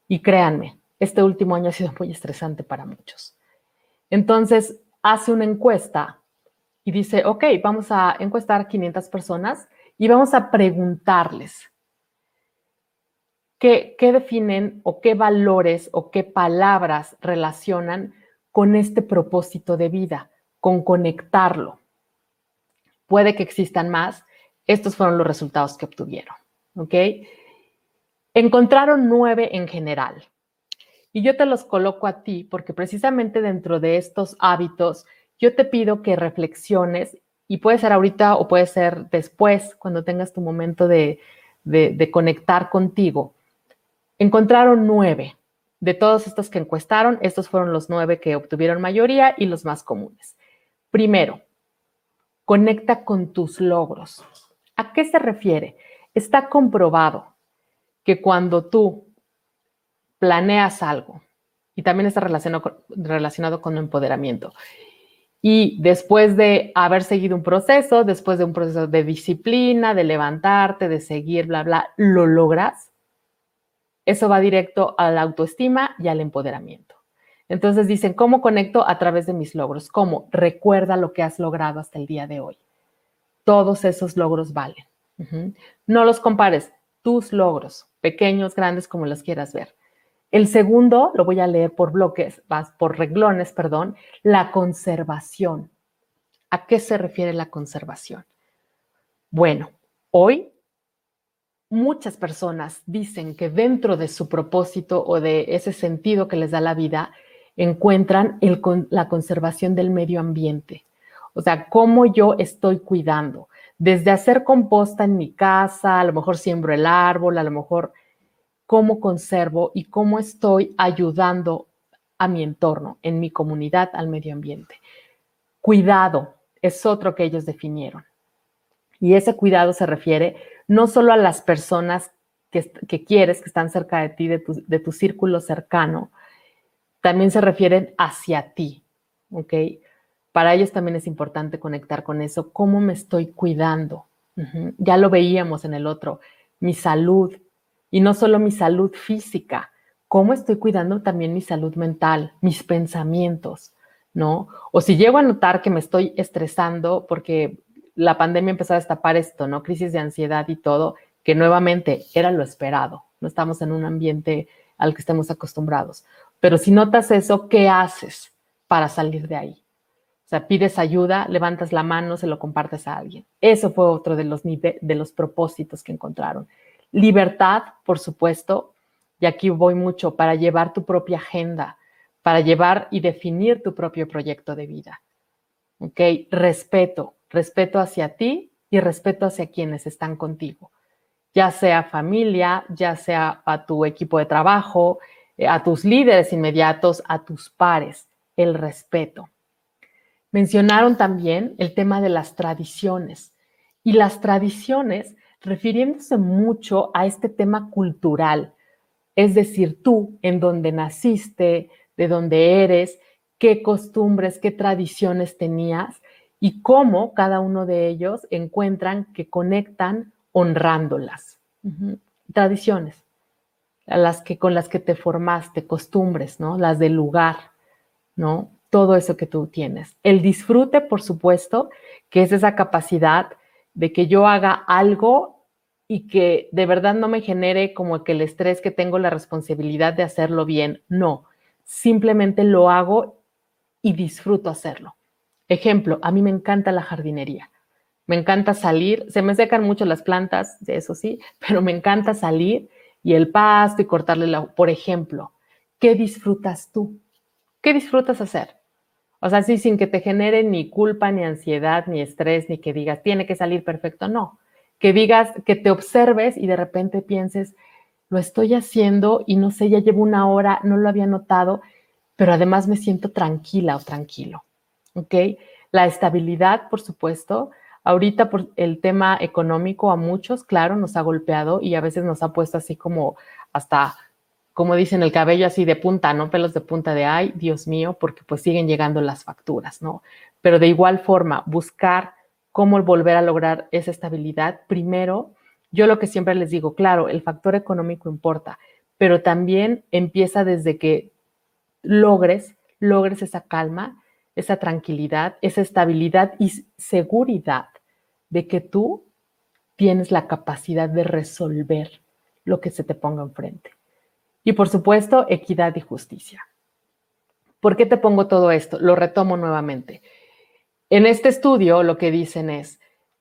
Y créanme, este último año ha sido muy estresante para muchos. Entonces, hace una encuesta y dice, ok, vamos a encuestar a 500 personas y vamos a preguntarles qué, qué definen o qué valores o qué palabras relacionan con este propósito de vida, con conectarlo. Puede que existan más, estos fueron los resultados que obtuvieron. ¿Ok? Encontraron nueve en general. Y yo te los coloco a ti porque precisamente dentro de estos hábitos, yo te pido que reflexiones y puede ser ahorita o puede ser después, cuando tengas tu momento de, de conectar contigo. Encontraron nueve. De todos estos que encuestaron, estos fueron los nueve que obtuvieron mayoría y los más comunes. Primero, conecta con tus logros. ¿A qué se refiere? Está comprobado que cuando tú planeas algo, y también está relacionado, relacionado con empoderamiento, y después de haber seguido un proceso, después de un proceso de disciplina, de levantarte, de seguir, bla, bla, lo logras, eso va directo a la autoestima y al empoderamiento. Entonces dicen, ¿cómo conecto? A través de mis logros. ¿Cómo? Recuerda lo que has logrado hasta el día de hoy todos esos logros valen. No los compares, tus logros, pequeños, grandes, como los quieras ver. El segundo, lo voy a leer por bloques, por reglones, perdón, la conservación. ¿A qué se refiere la conservación? Bueno, hoy muchas personas dicen que dentro de su propósito o de ese sentido que les da la vida, encuentran la conservación del medio ambiente. O sea, cómo yo estoy cuidando. Desde hacer composta en mi casa, a lo mejor siembro el árbol, a lo mejor cómo conservo y cómo estoy ayudando a mi entorno, en mi comunidad, al medio ambiente. Cuidado es otro que ellos definieron. Y ese cuidado se refiere no solo a las personas que, quieres, que están cerca de ti, de tu, de tu círculo cercano, también se refieren hacia ti, ¿ok? para ellos también es importante conectar con eso, cómo me estoy cuidando. Ya lo veíamos en el otro, mi salud, y no solo mi salud física, cómo estoy cuidando también mi salud mental, mis pensamientos, ¿no? O si llego a notar que me estoy estresando porque la pandemia empezó a destapar esto, ¿no? Crisis de ansiedad y todo, que nuevamente era lo esperado, no estamos en un ambiente al que estemos acostumbrados. Pero si notas eso, ¿qué haces para salir de ahí? sea, pides ayuda, levantas la mano, se lo compartes a alguien. Eso fue otro de los, de los propósitos que encontraron. Libertad, por supuesto, y aquí voy mucho, para llevar tu propia agenda, para llevar y definir tu propio proyecto de vida. ¿Ok? Respeto, respeto hacia ti y respeto hacia quienes están contigo, ya sea familia, ya sea a tu equipo de trabajo, eh, a tus líderes inmediatos, a tus pares, el respeto. Mencionaron también el tema de las tradiciones y las tradiciones refiriéndose mucho a este tema cultural, es decir, tú en donde naciste, de dónde eres, qué costumbres, qué tradiciones tenías y cómo cada uno de ellos encuentran que conectan honrándolas. Tradiciones, las que con las que te formaste, costumbres, ¿no? Las del lugar, ¿no? Todo eso que tú tienes. El disfrute, por supuesto, que es esa capacidad de que yo haga algo y que de verdad no me genere como que el estrés que tengo la responsabilidad de hacerlo bien. No, simplemente lo hago y disfruto hacerlo. Ejemplo, a mí me encanta la jardinería. Me encanta salir, se me secan mucho las plantas, eso sí, pero me encanta salir y el pasto y cortarle la... Por ejemplo, ¿qué disfrutas tú? ¿Qué disfrutas hacer? O sea, sí, sin que te genere ni culpa, ni ansiedad, ni estrés, ni que digas, tiene que salir perfecto, no. Que digas, que te observes y de repente pienses, lo estoy haciendo y no sé, ya llevo una hora, no lo había notado, pero además me siento tranquila o tranquilo. ¿ok? La estabilidad, por supuesto. Ahorita por el tema económico a muchos, claro, nos ha golpeado y a veces nos ha puesto así como hasta, como dicen, el cabello así de punta, ¿no? Pelos de punta de, ay, Dios mío, porque pues siguen llegando las facturas, ¿no? Pero de igual forma, buscar cómo volver a lograr esa estabilidad. Primero, yo lo que siempre les digo, claro, el factor económico importa, pero también empieza desde que logres, logres esa calma esa tranquilidad, esa estabilidad y seguridad de que tú tienes la capacidad de resolver lo que se te ponga enfrente. Y por supuesto, equidad y justicia. ¿Por qué te pongo todo esto? Lo retomo nuevamente. En este estudio lo que dicen es,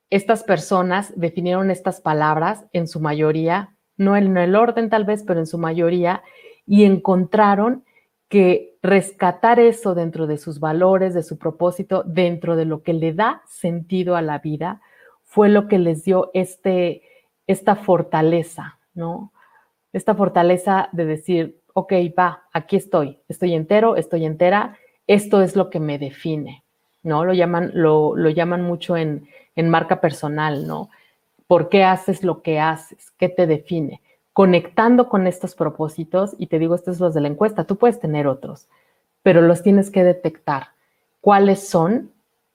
estas personas definieron estas palabras en su mayoría, no en el orden tal vez, pero en su mayoría, y encontraron que rescatar eso dentro de sus valores, de su propósito, dentro de lo que le da sentido a la vida, fue lo que les dio este, esta fortaleza, ¿no? Esta fortaleza de decir, ok, va, aquí estoy, estoy entero, estoy entera, esto es lo que me define, ¿no? Lo llaman, lo, lo llaman mucho en, en marca personal, ¿no? ¿Por qué haces lo que haces? ¿Qué te define? conectando con estos propósitos, y te digo, estos son los de la encuesta, tú puedes tener otros, pero los tienes que detectar cuáles son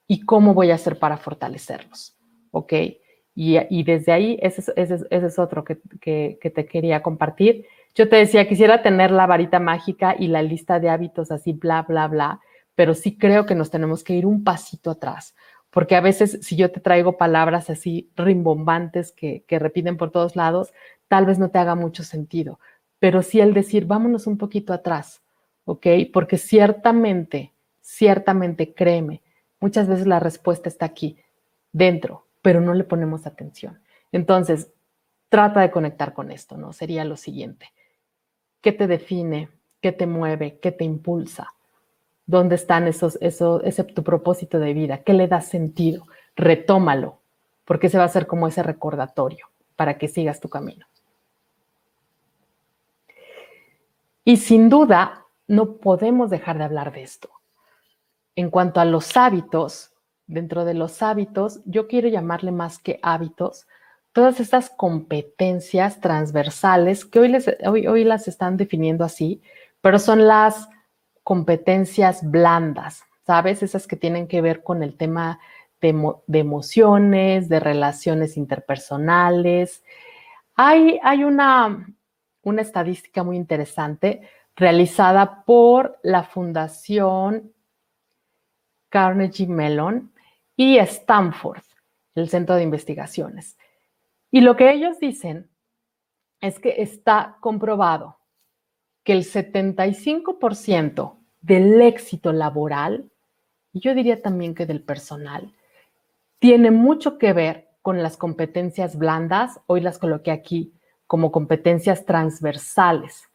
y cómo voy a hacer para fortalecerlos, ¿ok? Y, desde ahí, ese, es otro que, que, te quería compartir. Yo te decía, quisiera tener la varita mágica y la lista de hábitos así, bla, bla, bla, pero sí creo que nos tenemos que ir un pasito atrás, porque a veces si yo te traigo palabras así rimbombantes que, que repiten por todos lados, tal vez no te haga mucho sentido, pero sí el decir, vámonos un poquito atrás, ¿ok? Porque ciertamente, ciertamente, créeme, muchas veces la respuesta está aquí, dentro, pero no le ponemos atención. Entonces, trata de conectar con esto, ¿no? Sería lo siguiente. ¿Qué te define? ¿Qué te mueve? ¿Qué te impulsa? ¿Dónde están esos, eso, ese tu propósito de vida? ¿Qué le da sentido? Retómalo, porque se va a ser como ese recordatorio para que sigas tu camino. Y sin duda, no podemos dejar de hablar de esto. En cuanto a los hábitos, dentro de los hábitos, yo quiero llamarle más que hábitos, todas estas competencias transversales que hoy, hoy, las están definiendo así, pero son las competencias blandas, ¿sabes? Esas que tienen que ver con el tema de, de emociones, de relaciones interpersonales. Hay, hay una, una estadística muy interesante realizada por la Fundación Carnegie Mellon y Stanford, el Centro de Investigaciones. Y lo que ellos dicen es que está comprobado que el 75% del éxito laboral, y yo diría también que del personal, tiene mucho que ver con las competencias blandas, hoy las coloqué aquí, como competencias transversales.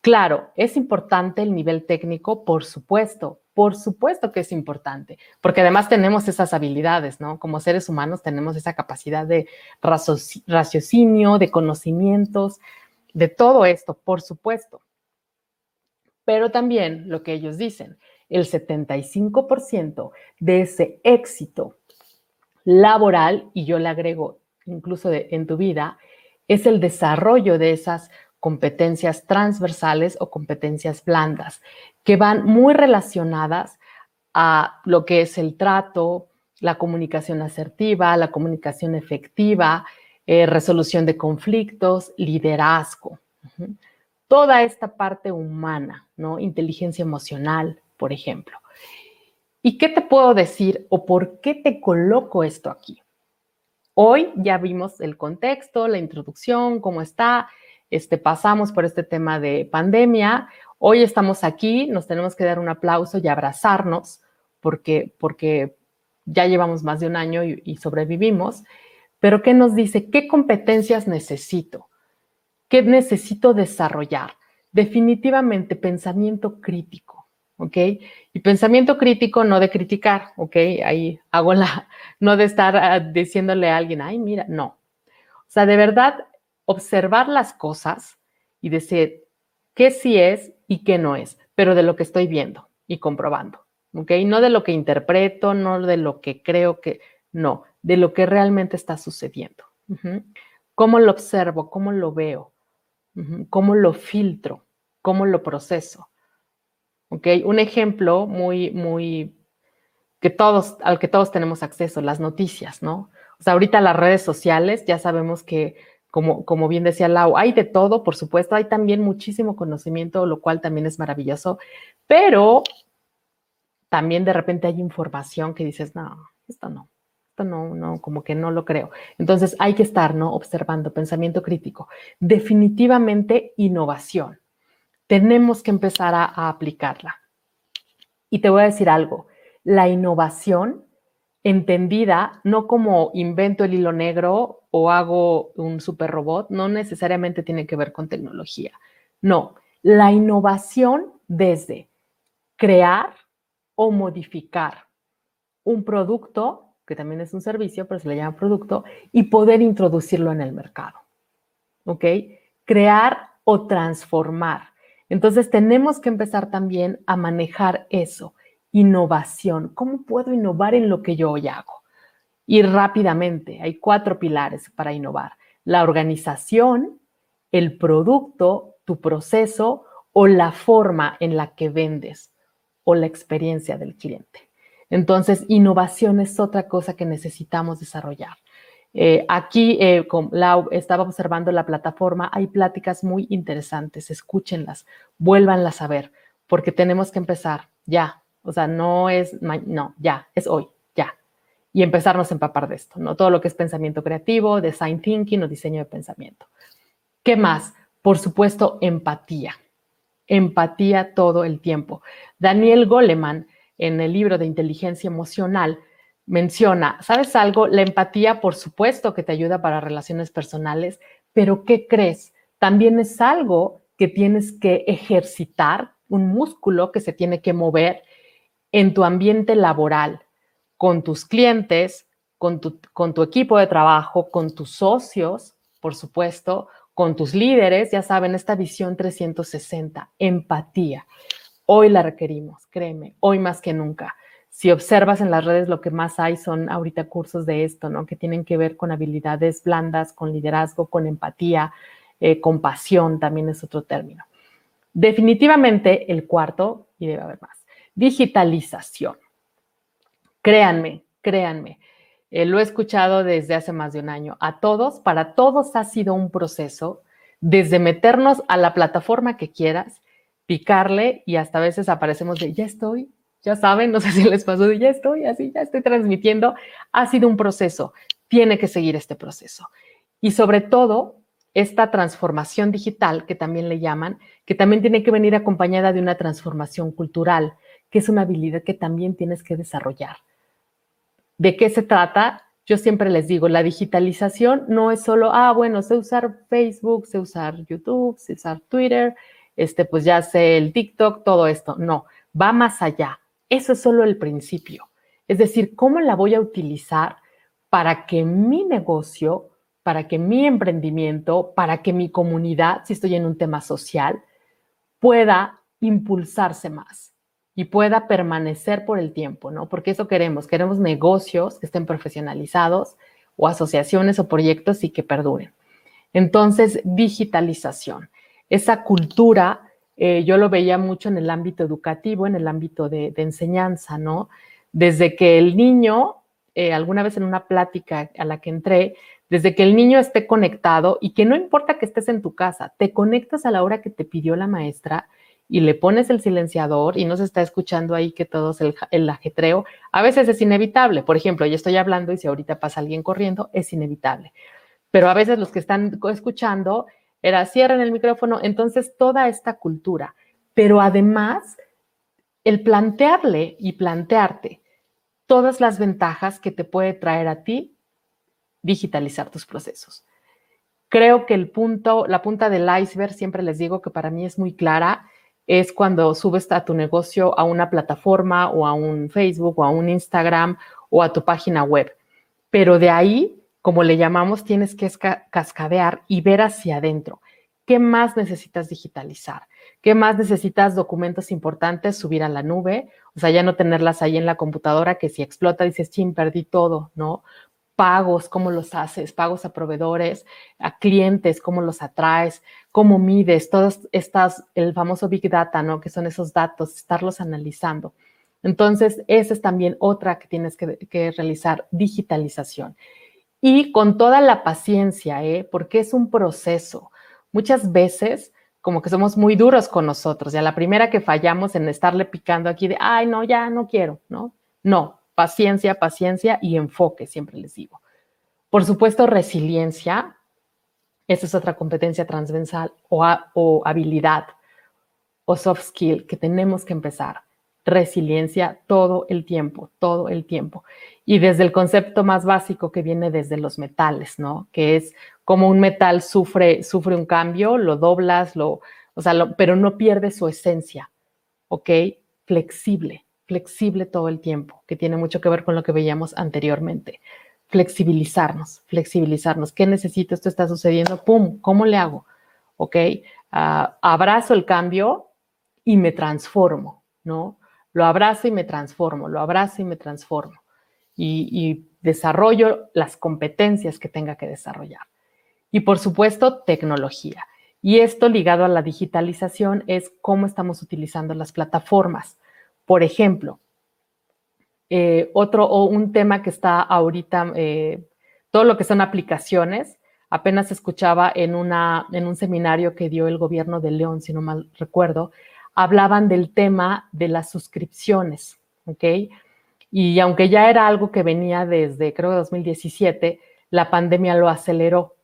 Claro, es importante el nivel técnico, por supuesto, Por supuesto que es importante, porque además tenemos esas habilidades, ¿no? Como seres humanos tenemos esa capacidad de raciocinio, de conocimientos, de todo esto, por supuesto. Pero también lo que ellos dicen, el 75% de ese éxito laboral, y yo le agrego incluso en tu vida, es el desarrollo de esas competencias transversales o competencias blandas, que van muy relacionadas a lo que es el trato, la comunicación asertiva, la comunicación efectiva, eh, resolución de conflictos, liderazgo. Toda esta parte humana, ¿no? Inteligencia emocional, por ejemplo. ¿Y qué te puedo decir o por qué te coloco esto aquí? Hoy ya vimos el contexto, la introducción, cómo está, este, pasamos por este tema de pandemia. Hoy estamos aquí, nos tenemos que dar un aplauso y abrazarnos porque, porque ya llevamos más de un año y, y sobrevivimos. Pero ¿qué nos dice? ¿Qué competencias necesito? ¿Qué necesito desarrollar? Definitivamente pensamiento crítico ¿ok? Y pensamiento crítico no de criticar, ¿ok? Ahí hago la, [laughs] no de estar ah, diciéndole a alguien, ay, mira, no. O sea, de verdad, observar las cosas y decir qué sí es y qué no es, pero de lo que estoy viendo y comprobando, ¿ok? No de lo que interpreto, no de lo que creo que, no, de lo que realmente está sucediendo. ¿Cómo lo observo? ¿Cómo lo veo? ¿Cómo lo filtro? ¿Cómo lo proceso? ¿ok? Un ejemplo muy, muy, que todos, al que todos tenemos acceso, las noticias, ¿no? O sea, ahorita las redes sociales, ya sabemos que, como, como bien decía Lau, hay de todo, por supuesto, hay también muchísimo conocimiento, lo cual también es maravilloso, pero también de repente hay información que dices, no, esto no, esto no, no, como que no lo creo. Entonces hay que estar, ¿no? Observando, pensamiento crítico. Definitivamente innovación tenemos que empezar a, aplicarla. Y te voy a decir algo, la innovación entendida no como invento el hilo negro o hago un super robot, no necesariamente tiene que ver con tecnología. No, la innovación desde crear o modificar un producto, que también es un servicio, pero se le llama producto, y poder introducirlo en el mercado. ¿Ok? Crear o transformar. Entonces tenemos que empezar también a manejar eso, innovación. ¿Cómo puedo innovar en lo que yo hoy hago? Y rápidamente, hay cuatro pilares para innovar. La organización, el producto, tu proceso o la forma en la que vendes o la experiencia del cliente. Entonces, innovación es otra cosa que necesitamos desarrollar. Eh, aquí, eh, con Lau, estaba observando la plataforma, hay pláticas muy interesantes, escúchenlas, vuélvanlas a ver, porque tenemos que empezar ya, o sea, no es, no, ya, es hoy, ya, y empezarnos a empapar de esto, ¿no? Todo lo que es pensamiento creativo, design thinking o diseño de pensamiento. ¿Qué más? Por supuesto, empatía. Empatía todo el tiempo. Daniel Goleman, en el libro de inteligencia emocional, menciona, ¿sabes algo? La empatía, por supuesto que te ayuda para relaciones personales, pero ¿qué crees? También es algo que tienes que ejercitar, un músculo que se tiene que mover en tu ambiente laboral, con tus clientes, con tu, con tu equipo de trabajo, con tus socios, por supuesto, con tus líderes, ya saben, esta visión 360, empatía. Hoy la requerimos, créeme, hoy más que nunca si observas en las redes, lo que más hay son ahorita cursos de esto, ¿no? Que tienen que ver con habilidades blandas, con liderazgo, con empatía, eh, compasión, también es otro término. Definitivamente el cuarto, y debe haber más, digitalización. Créanme, créanme, eh, lo he escuchado desde hace más de un año. A todos, para todos ha sido un proceso desde meternos a la plataforma que quieras, picarle y hasta a veces aparecemos de, ya estoy, ya saben, [laughs] no sé si les pasó, ya estoy así, ya estoy transmitiendo. Ha sido un proceso, tiene que seguir este proceso. Y sobre todo, esta transformación digital, que también le llaman, que también tiene que venir acompañada de una transformación cultural, que es una habilidad que también tienes que desarrollar. ¿De qué se trata? Yo siempre les digo, la digitalización no es solo, ah, bueno, sé usar Facebook, sé usar YouTube, sé usar Twitter, este, pues ya sé el TikTok, todo esto. No, va más allá Eso es solo el principio. Es decir, ¿cómo la voy a utilizar para que mi negocio, para que mi emprendimiento, para que mi comunidad, si estoy en un tema social, pueda impulsarse más y pueda permanecer por el tiempo, ¿no? Porque eso queremos, queremos negocios que estén profesionalizados o asociaciones o proyectos y que perduren. Entonces, digitalización. Esa cultura, eh, yo lo veía mucho en el ámbito educativo, en el ámbito de, enseñanza, ¿no? Desde que el niño, eh, alguna vez en una plática a la que entré, desde que el niño esté conectado y que no importa que estés en tu casa, te conectas a la hora que te pidió la maestra y le pones el silenciador y no se está escuchando ahí que todo es el, el, ajetreo, a veces es inevitable. Por ejemplo, yo estoy hablando y si ahorita pasa alguien corriendo, es inevitable. Pero a veces los que están escuchando era cierren el micrófono, entonces toda esta cultura. Pero además, el plantearle y plantearte todas las ventajas que te puede traer a ti digitalizar tus procesos. Creo que el punto, la punta del iceberg, siempre les digo que para mí es muy clara, es cuando subes a tu negocio a una plataforma o a un Facebook o a un Instagram o a tu página web. Pero de ahí, como le llamamos, tienes que cascadear y ver hacia adentro. ¿Qué más necesitas digitalizar? ¿Qué más necesitas documentos importantes subir a la nube? O sea, ya no tenerlas ahí en la computadora que si explota dices, ching, perdí todo, ¿no? Pagos, cómo los haces, pagos a proveedores, a clientes, cómo los atraes, cómo mides, todas estas, el famoso Big Data, ¿no? Que son esos datos, estarlos analizando. Entonces, esa es también otra que tienes que, realizar, digitalización. Y con toda la paciencia, ¿eh? Porque es un proceso. Muchas veces como que somos muy duros con nosotros y a la primera que fallamos en estarle picando aquí de, ay, no, ya no quiero, ¿no? No, paciencia, paciencia y enfoque, siempre les digo. Por supuesto, resiliencia, esa es otra competencia transversal o, habilidad o soft skill que tenemos que empezar. Resiliencia todo el tiempo, todo el tiempo. Y desde el concepto más básico que viene desde los metales, ¿no? Que es como un metal sufre, sufre un cambio, lo doblas, lo, o sea, pero no pierde su esencia, ¿ok? Flexible flexible todo el tiempo, que tiene mucho que ver con lo que veíamos anteriormente. Flexibilizarnos, flexibilizarnos. ¿Qué necesito? Esto está sucediendo. ¡Pum! ¿Cómo le hago? ¿Ok? Ah, abrazo el cambio y me transformo, ¿no? Lo abrazo y me transformo, lo abrazo y me transformo. Y, y desarrollo las competencias que tenga que desarrollar. Y por supuesto, tecnología. Y esto ligado a la digitalización es cómo estamos utilizando las plataformas. Por ejemplo, eh, otro o un tema que está ahorita, eh, todo lo que son aplicaciones, apenas escuchaba en, una, en un seminario que dio el gobierno de León, si no mal recuerdo, hablaban del tema de las suscripciones, ¿ok? Y aunque ya era algo que venía desde, creo, 2017, la pandemia lo aceleró.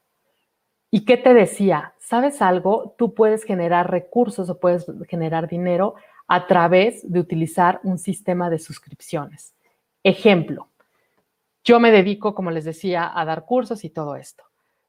¿Y qué te decía? ¿Sabes algo? Tú puedes generar recursos o puedes generar dinero a través de utilizar un sistema de suscripciones. Ejemplo, yo me dedico, como les decía, a dar cursos y todo esto.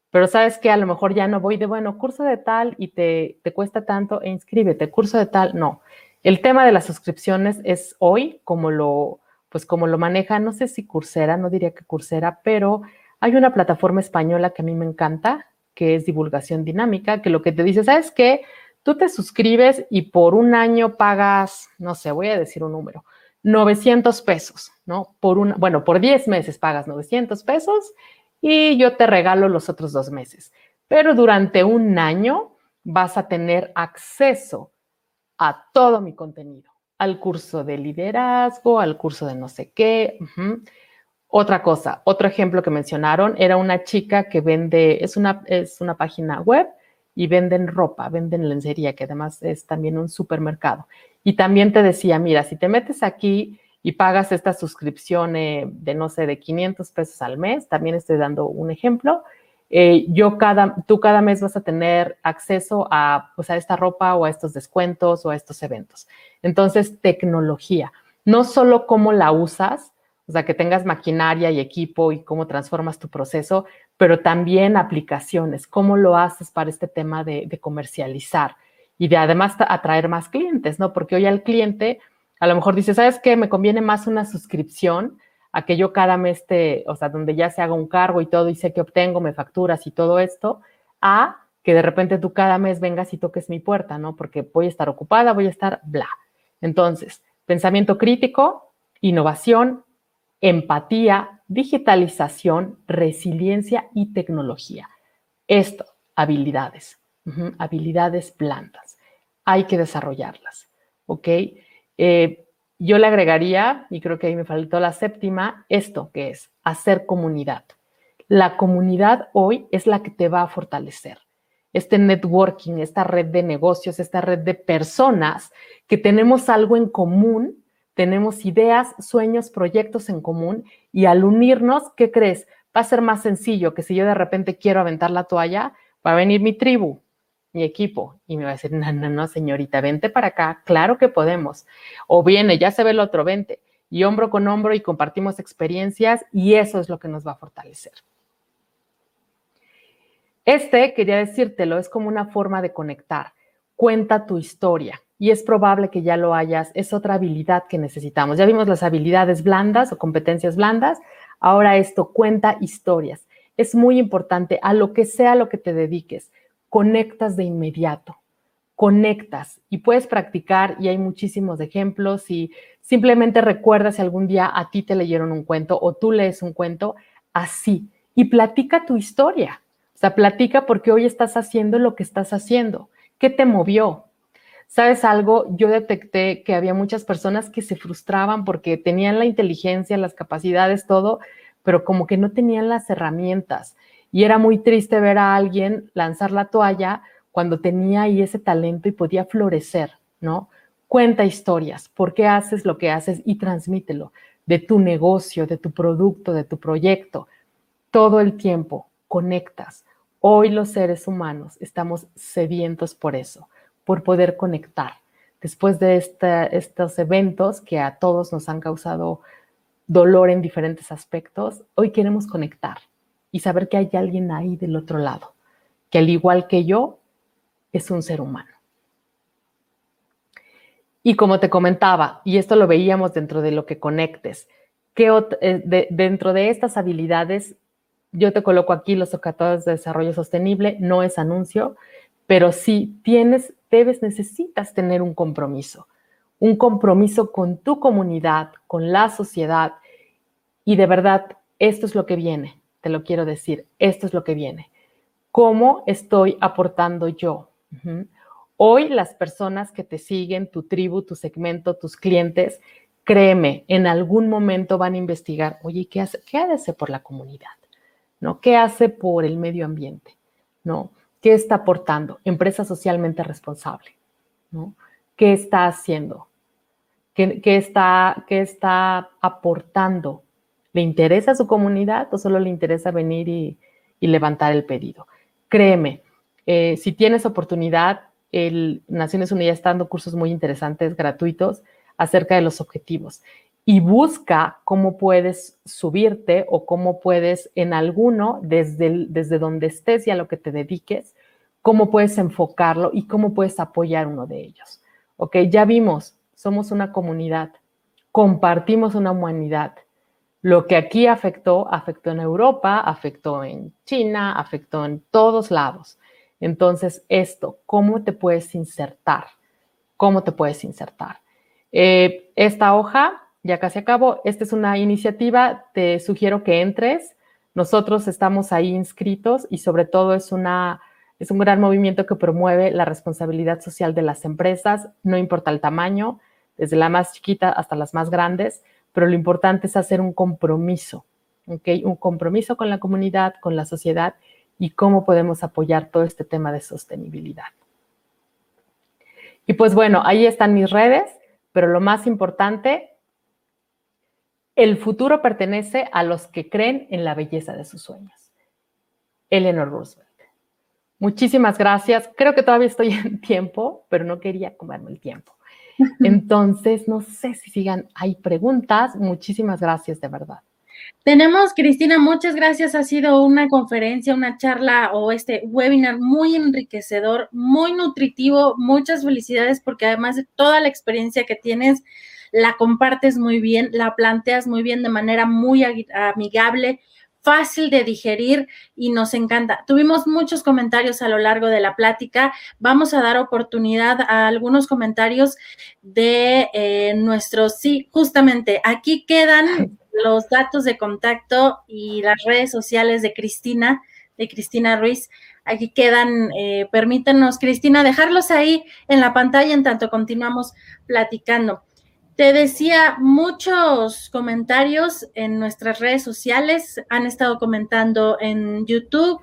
Pero sabes que a lo mejor ya no voy de, bueno, curso de tal y te, te cuesta tanto e inscríbete, curso de tal, no. El tema de las suscripciones es hoy como lo, pues como lo maneja, no sé si Coursera, no diría que Coursera, pero hay una plataforma española que a mí me encanta, que es divulgación dinámica, que lo que te dice, ¿sabes qué? Tú te suscribes y por un año pagas, no sé, voy a decir un número, 900 pesos, ¿no? Por un, bueno, por 10 meses pagas 900 pesos y yo te regalo los otros dos meses. Pero durante un año vas a tener acceso a todo mi contenido, al curso de liderazgo, al curso de no sé qué. Otra cosa, otro ejemplo que mencionaron era una chica que vende, es una, es una página web y venden ropa, venden lencería, que además es también un supermercado. Y también te decía, mira, si te metes aquí y pagas esta suscripción eh, de, no sé, de 500 pesos al mes, también estoy dando un ejemplo, eh, yo cada, tú cada mes vas a tener acceso a, pues, a esta ropa o a estos descuentos o a estos eventos. Entonces, tecnología, no solo cómo la usas, o sea, que tengas maquinaria y equipo y cómo transformas tu proceso, pero también aplicaciones, cómo lo haces para este tema de, comercializar y de además atraer más clientes, ¿no? Porque hoy al cliente A lo mejor dices, ¿sabes qué? Me conviene más una suscripción a que yo cada mes te, o sea, donde ya se haga un cargo y todo y sé que obtengo, me facturas y todo esto, a que de repente tú cada mes vengas y toques mi puerta, ¿no? Porque voy a estar ocupada, voy a estar bla. Entonces, pensamiento crítico, innovación, empatía, digitalización, resiliencia y tecnología. Esto, habilidades, habilidades blandas. Hay que desarrollarlas, ¿ok? Eh, yo le agregaría, y creo que ahí me faltó la séptima, esto que es hacer comunidad. La comunidad hoy es la que te va a fortalecer. Este networking, esta red de negocios, esta red de personas que tenemos algo en común, tenemos ideas, sueños, proyectos en común y al unirnos, ¿qué crees? Va a ser más sencillo que si yo de repente quiero aventar la toalla, va a venir mi tribu, mi equipo y me va a decir, no, no, no, señorita, vente para acá, claro que podemos. O viene, ya se ve el otro, vente. Y hombro con hombro y compartimos experiencias y eso es lo que nos va a fortalecer. Este, quería decírtelo, es como una forma de conectar. Cuenta tu historia y es probable que ya lo hayas, es otra habilidad que necesitamos. Ya vimos las habilidades blandas o competencias blandas, ahora esto cuenta historias. Es muy importante a lo que sea lo que te dediques conectas de inmediato, conectas y puedes practicar y hay muchísimos ejemplos y simplemente recuerda si algún día a ti te leyeron un cuento o tú lees un cuento así y platica tu historia. O sea, platica porque hoy estás haciendo lo que estás haciendo. ¿Qué te movió? ¿Sabes algo? Yo detecté que había muchas personas que se frustraban porque tenían la inteligencia, las capacidades, todo, pero como que no tenían las herramientas. Y era muy triste ver a alguien lanzar la toalla cuando tenía ahí ese talento y podía florecer, ¿no? Cuenta historias, por qué haces lo que haces y transmítelo de tu negocio, de tu producto, de tu proyecto. Todo el tiempo conectas. Hoy los seres humanos estamos sedientos por eso, por poder conectar. Después de estos eventos que a todos nos han causado dolor en diferentes aspectos, hoy queremos conectar y saber que hay alguien ahí del otro lado, que al igual que yo, es un ser humano. Y como te comentaba, y esto lo veíamos dentro de lo que conectes, eh, dentro de estas habilidades, yo te coloco aquí los objetivos de desarrollo sostenible, no es anuncio, pero sí tienes, debes, necesitas tener un compromiso, un compromiso con tu comunidad, con la sociedad, y de verdad, esto es lo que viene te lo quiero decir, esto es lo que viene. ¿Cómo estoy aportando yo? Hoy las personas que te siguen, tu tribu, tu segmento, tus clientes, créeme, en algún momento van a investigar, oye, ¿qué hace, qué hace por la comunidad? ¿No? ¿Qué hace por el medio ambiente? ¿No? ¿Qué está aportando? Empresa socialmente responsable. ¿no? ¿Qué está haciendo? ¿Qué, está, ¿Qué está aportando ¿Le interesa a su comunidad o solo le interesa venir y, levantar el pedido? Créeme, eh, si tienes oportunidad, el Naciones Unidas está dando cursos muy interesantes, gratuitos, acerca de los objetivos. Y busca cómo puedes subirte o cómo puedes en alguno, desde, desde donde estés y a lo que te dediques, cómo puedes enfocarlo y cómo puedes apoyar uno de ellos. Ok, ya vimos, somos una comunidad, compartimos una humanidad lo que aquí afectó, afectó en Europa, afectó en China, afectó en todos lados. Entonces, esto, ¿cómo te puedes insertar? ¿Cómo te puedes insertar? Eh, esta hoja, ya casi acabo, esta es una iniciativa, te sugiero que entres. Nosotros estamos ahí inscritos y sobre todo es, una, es un gran movimiento que promueve la responsabilidad social de las empresas, no importa el tamaño, desde la más chiquita hasta las más grandes pero lo importante es hacer un compromiso, ¿ok? Un compromiso con la comunidad, con la sociedad y cómo podemos apoyar todo este tema de sostenibilidad. Y pues bueno, ahí están mis redes, pero lo más importante, el futuro pertenece a los que creen en la belleza de sus sueños. Eleanor Roosevelt. Muchísimas gracias. Creo que todavía estoy [laughs] en tiempo, pero no quería comerme el tiempo. [laughs] Entonces, no sé si sigan, hay preguntas. Muchísimas gracias, de verdad. Tenemos, Cristina, muchas gracias. Ha sido una conferencia, una charla o este webinar muy enriquecedor, muy nutritivo. Muchas felicidades porque además de toda la experiencia que tienes, la compartes muy bien, la planteas muy bien de manera muy amigable, fácil de digerir y nos encanta. Tuvimos muchos comentarios a lo largo de la plática. Vamos a dar oportunidad a algunos comentarios de eh, nuestros, sí, justamente aquí quedan los datos de contacto y las redes sociales de Cristina, de Cristina Ruiz. Aquí quedan, eh, permítanos, Cristina, dejarlos ahí en la pantalla en tanto continuamos platicando. Te decía, muchos comentarios en nuestras redes sociales han estado comentando en YouTube,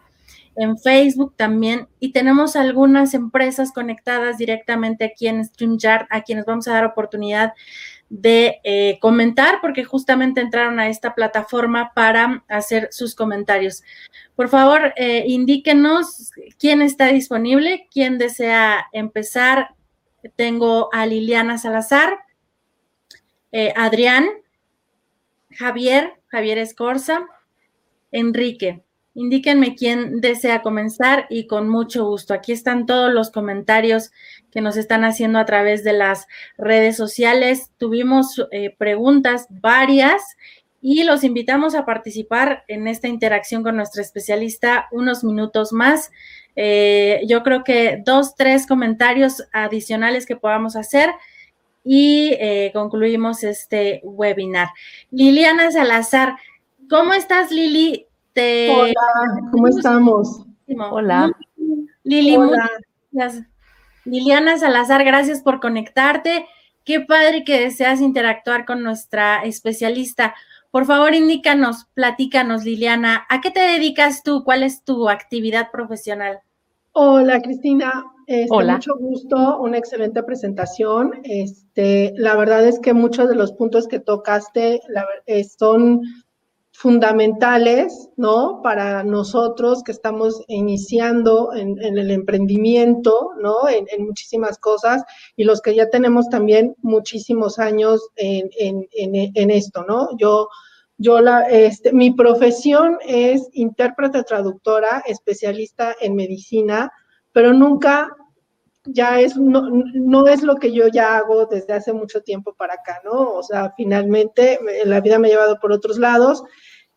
en Facebook también, y tenemos algunas empresas conectadas directamente aquí en StreamYard a quienes vamos a dar oportunidad de eh, comentar porque justamente entraron a esta plataforma para hacer sus comentarios. Por favor, eh, indíquenos quién está disponible, quién desea empezar. Tengo a Liliana Salazar. Eh, Adrián, Javier, Javier Escorza, Enrique. Indíquenme quién desea comenzar y con mucho gusto. Aquí están todos los comentarios que nos están haciendo a través de las redes sociales. Tuvimos eh, preguntas varias y los invitamos a participar en esta interacción con nuestra especialista unos minutos más. Eh, yo creo que dos, tres comentarios adicionales que podamos hacer y eh, concluimos este webinar. Liliana Salazar, ¿cómo estás Lili? Hola, ¿cómo estamos? Hola. Lili, Hola. gracias. Liliana Salazar, gracias por conectarte. Qué padre que deseas interactuar con nuestra especialista. Por favor, indícanos, platícanos, Liliana, ¿a qué te dedicas tú? ¿Cuál es tu actividad profesional? Hola, Cristina. Este, Hola. Mucho gusto, una excelente presentación. Este, la verdad es que muchos de los puntos que tocaste eh, son fundamentales, ¿no? Para nosotros que estamos iniciando en, el emprendimiento, ¿no? En, muchísimas cosas y los que ya tenemos también muchísimos años en, esto, ¿no? Yo, yo la, este, mi profesión es intérprete traductora, especialista en medicina, pero nunca ya es, no, no, es lo que yo ya hago desde hace mucho tiempo para acá, ¿no? O sea, finalmente la vida me ha llevado por otros lados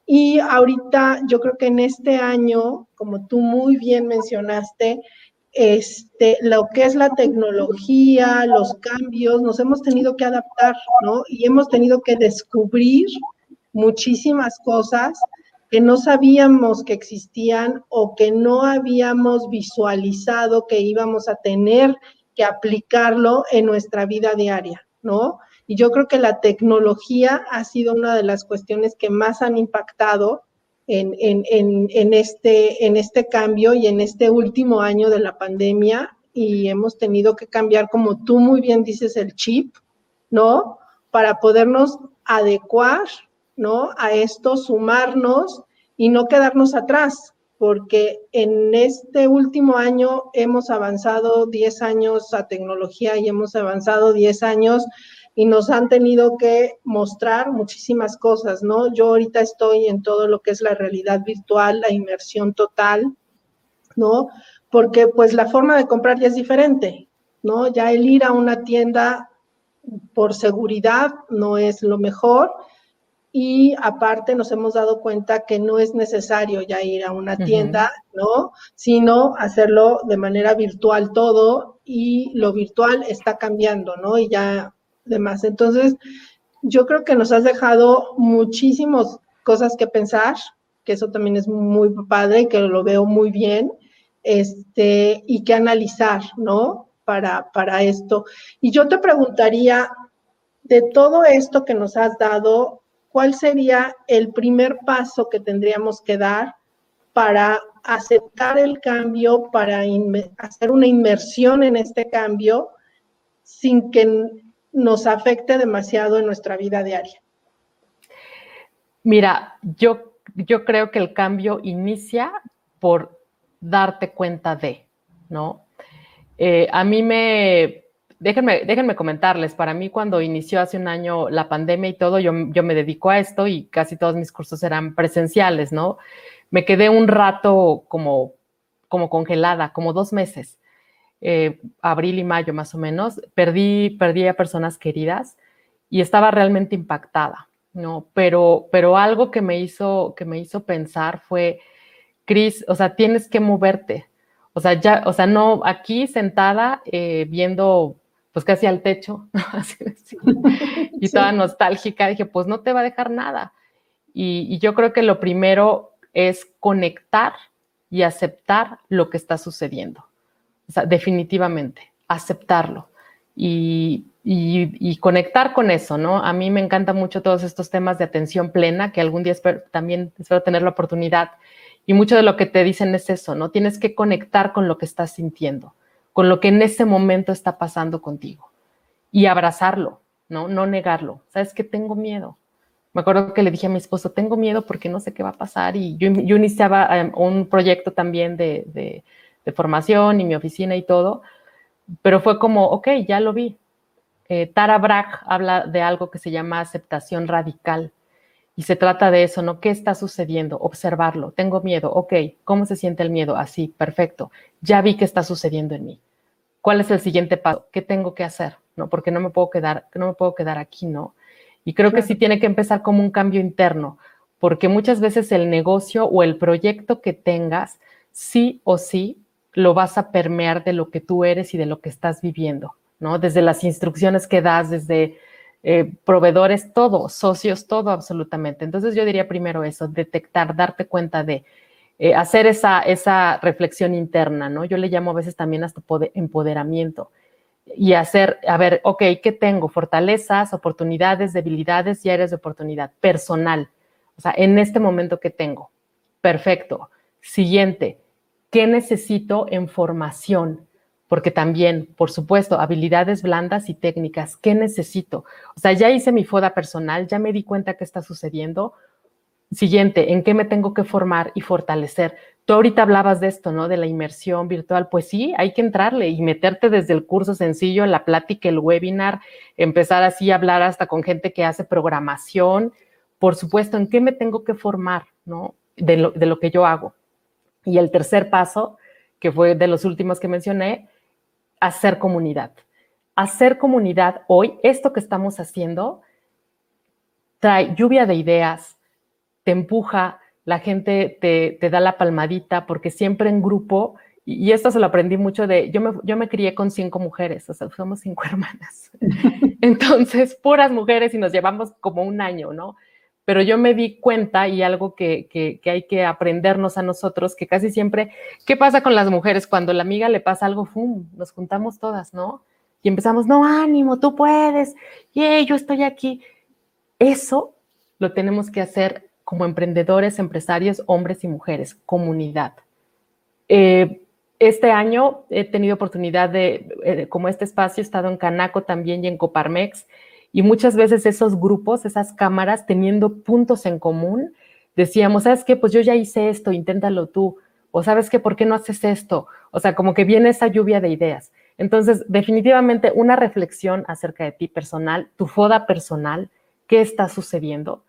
y ahorita yo creo que en este año, como tú muy bien mencionaste, este, lo que es la tecnología, los cambios, nos hemos tenido que adaptar, ¿no? Y hemos tenido que descubrir muchísimas cosas que no sabíamos que existían o que no habíamos visualizado que íbamos a tener que aplicarlo en nuestra vida diaria, ¿no? Y yo creo que la tecnología ha sido una de las cuestiones que más han impactado en, este, en este cambio y en este último año de la pandemia y hemos tenido que cambiar, como tú muy bien dices, el chip, ¿no? Para podernos adecuar ¿no? A esto sumarnos y no quedarnos atrás, porque en este último año hemos avanzado 10 años a tecnología y hemos avanzado 10 años y nos han tenido que mostrar muchísimas cosas, ¿no? Yo ahorita estoy en todo lo que es la realidad virtual, la inmersión total, ¿no? Porque pues la forma de comprar ya es diferente, ¿no? Ya el ir a una tienda por seguridad no es lo mejor y aparte nos hemos dado cuenta que no es necesario ya ir a una tienda, ¿no? Sino hacerlo de manera virtual todo y lo virtual está cambiando, ¿no? Y ya demás. Entonces, yo creo que nos has dejado muchísimas cosas que pensar, que eso también es muy padre y que lo veo muy bien, este, y que analizar, ¿no? Para, para esto. Y yo te preguntaría, de todo esto que nos has dado, ¿cuál sería el primer paso que tendríamos que dar para aceptar el cambio, para hacer una inmersión en este cambio sin que nos afecte demasiado en nuestra vida diaria? Mira, yo, yo creo que el cambio inicia por darte cuenta de, ¿no? Eh, a mí me, déjenme, déjenme comentarles, para mí cuando inició hace un año la pandemia y todo, yo, yo me dedico a esto y casi todos mis cursos eran presenciales, ¿no? Me quedé un rato como, como congelada, como dos meses, eh, abril y mayo más o menos, perdí, perdí a personas queridas y estaba realmente impactada, ¿no? Pero, pero algo que me hizo, que me hizo pensar fue, Cris, o sea, tienes que moverte. O sea, ya, o sea, no aquí sentada eh, viendo pues casi al techo, [laughs] [laughs] y toda nostálgica, dije, pues no te va a dejar nada. Y, y, yo creo que lo primero es conectar y aceptar lo que está sucediendo. O sea, definitivamente, aceptarlo. Y, y, conectar con eso, ¿no? A mí me encanta mucho todos estos temas de atención plena, que algún día espero, también espero tener la oportunidad. Y mucho de lo que te dicen es eso, ¿no? Tienes que conectar con lo que estás sintiendo, con lo que en ese momento está pasando contigo y abrazarlo, ¿no? No negarlo. ¿Sabes que Tengo miedo. Me acuerdo que le dije a mi esposo, tengo miedo porque no sé qué va a pasar. Y yo, iniciaba em, un proyecto también de formación y mi oficina y todo, pero fue como, ok, ya lo vi, eh, Tara Brach habla de algo que se llama aceptación radical. Y se trata de eso, ¿no? ¿Qué está sucediendo? Observarlo. Tengo miedo. Ok, ¿cómo se siente el miedo? Así, perfecto. Ya vi qué está sucediendo en mí. ¿Cuál es el siguiente paso? ¿Qué tengo que hacer? ¿No? Porque no me puedo quedar, no me puedo quedar aquí, ¿no? Y creo que sí tiene que empezar como un cambio interno, porque muchas veces el negocio o el proyecto que tengas, sí o sí, lo vas a permear de lo que tú eres y de lo que estás viviendo. Desde las instrucciones que das, desde eh, proveedores, todo, socios, todo absolutamente. Entonces yo diría primero eso, detectar, darte cuenta de eh, hacer esa, esa reflexión interna, ¿no? Yo le llamo a veces también hasta empoderamiento y hacer, a ver, ok, ¿qué tengo? Fortalezas, oportunidades, debilidades y áreas de oportunidad personal. O sea, en este momento que tengo. Perfecto. Siguiente, ¿qué necesito en formación? Porque también, por supuesto, habilidades blandas y técnicas, ¿qué necesito? O sea, ya hice mi foda personal, ya me di cuenta qué está sucediendo. Siguiente, ¿en qué me tengo que formar y fortalecer? Tú ahorita hablabas de esto, ¿no? De la inmersión virtual. Pues sí, hay que entrarle y meterte desde el curso sencillo, la plática, el webinar, empezar así a hablar hasta con gente que hace programación. Por supuesto, ¿en qué me tengo que formar, ¿no? De lo, de lo que yo hago. Y el tercer paso, que fue de los últimos que mencioné, hacer comunidad. Hacer comunidad hoy, esto que estamos haciendo, trae lluvia de ideas, te empuja, la gente te, da la palmadita, porque siempre en grupo, y, esto se lo aprendí mucho de, yo me, yo me crié con cinco mujeres, o sea, somos cinco [laughs] hermanas. Entonces, puras mujeres y nos llevamos como un año, ¿no? Pero yo me di cuenta y algo que, que, hay que aprendernos a nosotros, que casi siempre, ¿qué pasa con las mujeres? Cuando la amiga le pasa algo, ¡fum! Nos juntamos todas, ¿no? Y empezamos, no, ánimo, tú puedes, y yo estoy aquí. Eso lo tenemos que hacer como emprendedores, empresarios, hombres y mujeres, comunidad. Eh, este año he tenido oportunidad de, eh, como este espacio, he estado en Canaco también y en Coparmex, y muchas veces esos grupos, esas cámaras, teniendo puntos en común, decíamos, ¿sabes qué? Pues yo ya hice esto, inténtalo tú. O sabes qué, ¿por qué no haces esto? O sea, como que viene esa lluvia de ideas. Entonces, definitivamente una reflexión acerca de ti personal, tu foda personal, qué está sucediendo,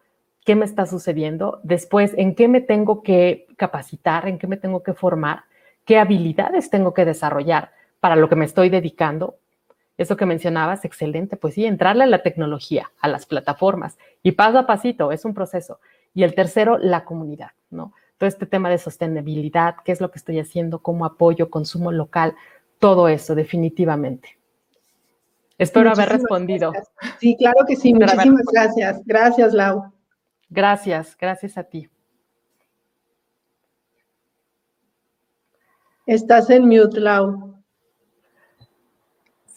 qué me está sucediendo, después en qué me tengo que capacitar, en qué me tengo que formar, qué habilidades tengo que desarrollar para lo que me estoy dedicando, eso que mencionabas, excelente, pues sí, entrarle a la tecnología, a las plataformas y paso a pasito, es un proceso. Y el tercero, la comunidad, ¿no? Todo este tema de sostenibilidad, qué es lo que estoy haciendo, cómo apoyo, consumo local, todo eso, definitivamente. Espero haber respondido. Sí, claro que sí, [laughs] muchísimas gracias. Gracias, Lau. Gracias, gracias a ti. Estás en mute, Lau.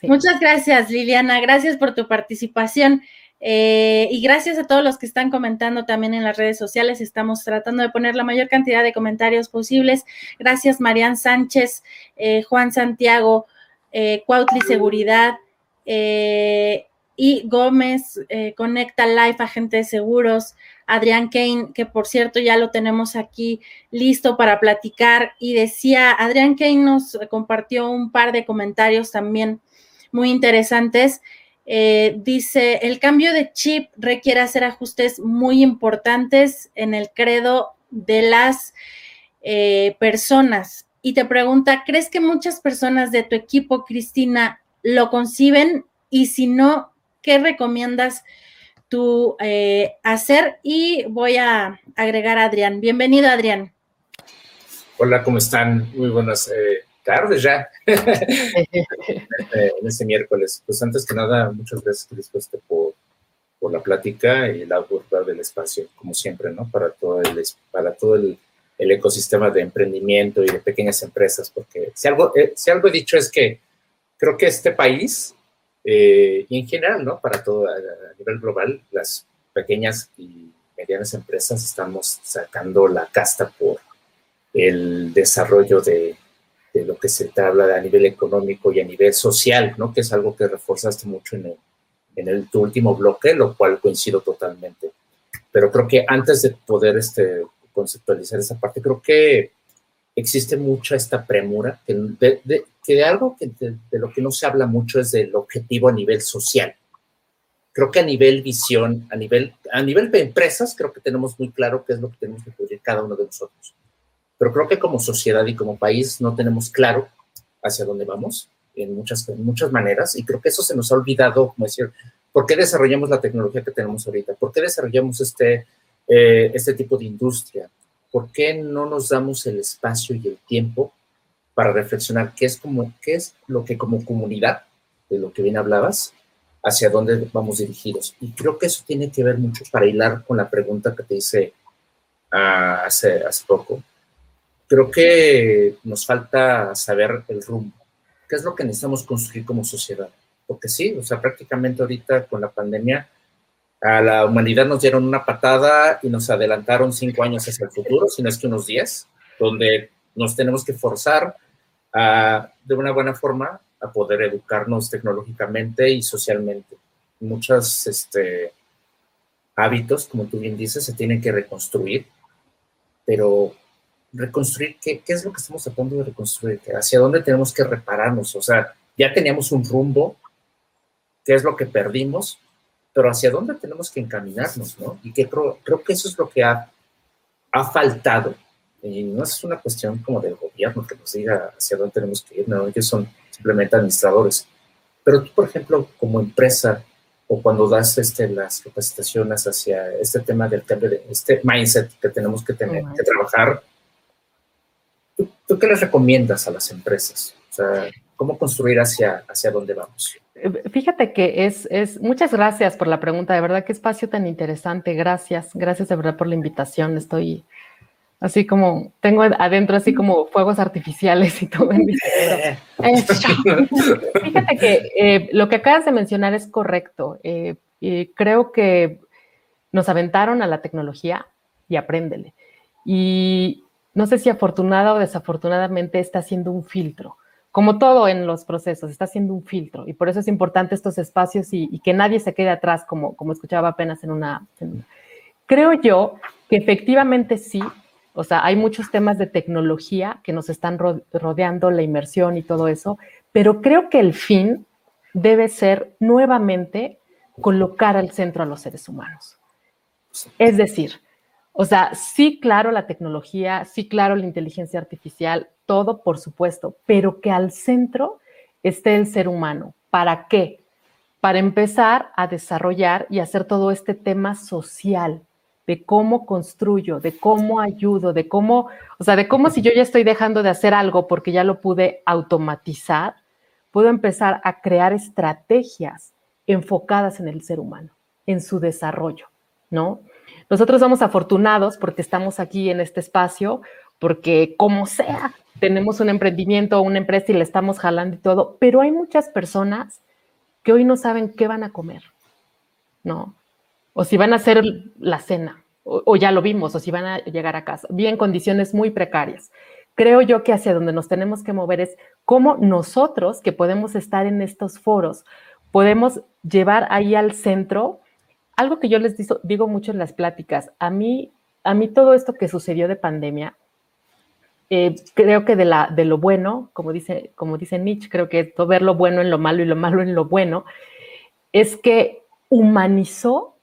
Muchas gracias, Liliana. Gracias por tu participación. Eh, y gracias a todos los que están comentando también en las redes sociales. Estamos tratando de poner la mayor cantidad de comentarios posibles. Gracias, Marian Sánchez, eh, Juan Santiago, eh, Cuautli Seguridad y Gómez, Conecta Life, agente de seguros. Adrián Kane, que por cierto ya lo tenemos aquí listo para platicar. Y decía, Adrián Kane nos compartió un par de comentarios también muy interesantes. Eh, dice, el cambio de chip requiere hacer ajustes muy importantes en el credo de las eh, personas. Y te pregunta, ¿crees que muchas personas de tu equipo, Cristina, lo conciben? Y si no, ¿qué recomiendas tú eh, hacer? Y voy a agregar a Adrián. Bienvenido, Adrián. Hola, ¿cómo están? Muy buenas tardes ya [laughs] en este miércoles. Pues antes que nada, muchas gracias, Cristo, por, por la plática y la apertura del espacio, como siempre, ¿no? Para todo el, para todo el, ecosistema de emprendimiento y de pequeñas empresas, porque si algo, eh, si algo he dicho es que creo que este país, eh, y en general, ¿no? Para todo a, nivel global, las pequeñas y medianas empresas estamos sacando la casta por el desarrollo de, de lo que se te habla a nivel económico y a nivel social, ¿no? Que es algo que reforzaste mucho en el, en el tu último bloque, lo cual coincido totalmente. Pero creo que antes de poder este, conceptualizar esa parte, creo que existe mucha esta premura, que de, que algo que de, lo que no se habla mucho es del objetivo a nivel social. Creo que a nivel visión, a nivel, a nivel de empresas, creo que tenemos muy claro qué es lo que tenemos que cubrir cada uno de nosotros. Pero creo que como sociedad y como país no tenemos claro hacia dónde vamos en muchas, muchas maneras y creo que eso se nos ha olvidado, como decir, ¿por qué desarrollamos la tecnología que tenemos ahorita? ¿Por qué desarrollamos este, eh, este tipo de industria? ¿Por qué no nos damos el espacio y el tiempo para reflexionar qué es, como, qué es lo que como comunidad, de lo que bien hablabas, hacia dónde vamos dirigidos? Y creo que eso tiene que ver mucho para hilar con la pregunta que te hice uh, hace, hace poco. Creo que nos falta saber el rumbo ¿Qué es lo que necesitamos construir como sociedad? Porque sí, o sea, prácticamente ahorita con la pandemia a la humanidad nos dieron una patada y nos adelantaron cinco años hacia el futuro, si no es que unos diez, donde nos tenemos que forzar a, de una buena forma a poder educarnos tecnológicamente y socialmente. Muchos este, hábitos, como tú bien dices, se tienen que reconstruir, pero reconstruir, ¿qué, ¿qué, es lo que estamos tratando de reconstruir? ¿Hacia dónde tenemos que repararnos? O sea, ya teníamos un rumbo, ¿qué es lo que perdimos? Pero hacia dónde tenemos que encaminarnos, ¿no? Y que creo, creo que eso es lo que ha, ha faltado. Y no es una cuestión como del gobierno que nos diga hacia dónde tenemos que ir, no, ellos son simplemente administradores. Pero tú, por ejemplo, como empresa, o cuando das este, las capacitaciones hacia este tema del cambio de este mindset que tenemos que tener, que trabajar, ¿Tú, qué les recomiendas a las empresas? O sea, ¿cómo construir hacia, hacia dónde vamos? Eh, fíjate que es, es, muchas gracias por la pregunta, de verdad, qué espacio tan interesante, gracias, gracias de verdad por la invitación, estoy así como, tengo adentro así como fuegos artificiales y todo en mi [laughs] [laughs] Fíjate que eh, lo que acabas de mencionar es correcto, eh, creo que nos aventaron a la tecnología y apréndele. Y, no sé si afortunada o desafortunadamente está haciendo un filtro. Como todo en los procesos, está haciendo un filtro y por eso es importante estos espacios y, que nadie se quede atrás, como, como escuchaba apenas en una, Creo yo que efectivamente sí, o sea, hay muchos temas de tecnología que nos están rodeando, la inmersión y todo eso, pero creo que el fin debe ser nuevamente colocar al centro a los seres humanos. Es decir, o sea, sí, claro, la tecnología, sí, claro, la inteligencia artificial, todo, por supuesto, pero que al centro esté el ser humano. ¿Para qué? Para empezar a desarrollar y hacer todo este tema social de cómo construyo, de cómo ayudo, de cómo, o sea, de cómo si yo ya estoy dejando de hacer algo porque ya lo pude automatizar, puedo empezar a crear estrategias enfocadas en el ser humano, en su desarrollo, ¿no? Nosotros somos afortunados porque estamos aquí en este espacio, porque como sea, tenemos un emprendimiento o una empresa y le estamos jalando y todo, pero hay muchas personas que hoy no saben qué van a comer, ¿no? O si van a hacer la cena, o, ya lo vimos, o si van a llegar a casa, bien condiciones muy precarias. Creo yo que hacia donde nos tenemos que mover es cómo nosotros, que podemos estar en estos foros, podemos llevar ahí al centro algo que yo les digo, mucho en las pláticas, a mí, a mí todo esto que sucedió de pandemia, eh, creo que de, lo bueno, como dice, como dice Nietzsche, creo que ver lo bueno en lo malo y lo malo en lo bueno, es que humanizó,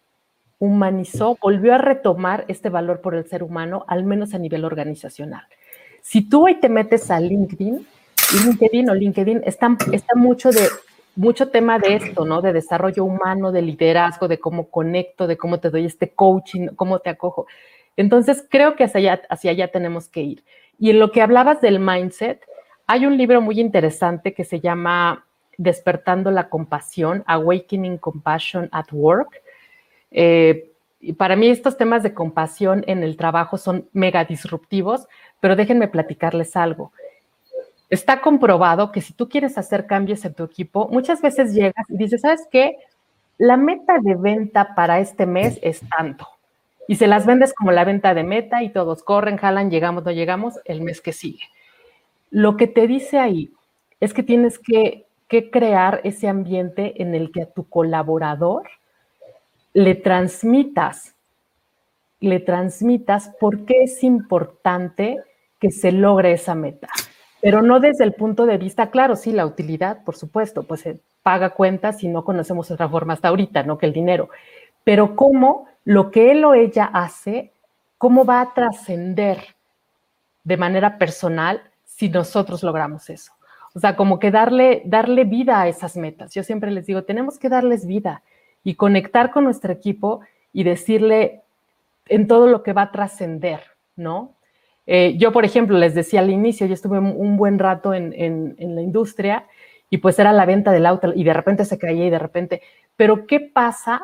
humanizó, volvió a retomar este valor por el ser humano, al menos a nivel organizacional. Si tú hoy te metes a LinkedIn, LinkedIn o LinkedIn está mucho de mucho tema de esto, ¿no? De desarrollo humano, de liderazgo, de cómo conecto, de cómo te doy este coaching, cómo te acojo. Entonces, creo que hacia allá, tenemos que ir. Y en lo que hablabas del mindset, hay un libro muy interesante que se llama Despertando la Compasión, Awakening Compassion at Work. Eh, y para mí estos temas de compasión en el trabajo son mega disruptivos, pero déjenme platicarles algo. Está comprobado que si tú quieres hacer cambios en tu equipo, muchas veces llegas y dices, ¿sabes qué? La meta de venta para este mes es tanto. Y se las vendes como la venta de meta y todos corren, jalan, llegamos, no llegamos, el mes que sigue. Lo que te dice ahí es que tienes que, crear ese ambiente en el que a tu colaborador le transmitas, le transmitas por qué es importante que se logre esa meta pero no desde el punto de vista, claro, sí, la utilidad, por supuesto, pues se paga cuentas y no conocemos otra forma hasta ahorita, ¿no? Que el dinero, pero cómo lo que él o ella hace, cómo va a trascender de manera personal si nosotros logramos eso. O sea, como que darle, darle vida a esas metas. Yo siempre les digo, tenemos que darles vida y conectar con nuestro equipo y decirle en todo lo que va a trascender, ¿no? Eh, yo, por ejemplo, les decía al inicio, yo estuve un buen rato en, la industria y pues era la venta del auto y de repente se caía y de repente, pero ¿qué pasa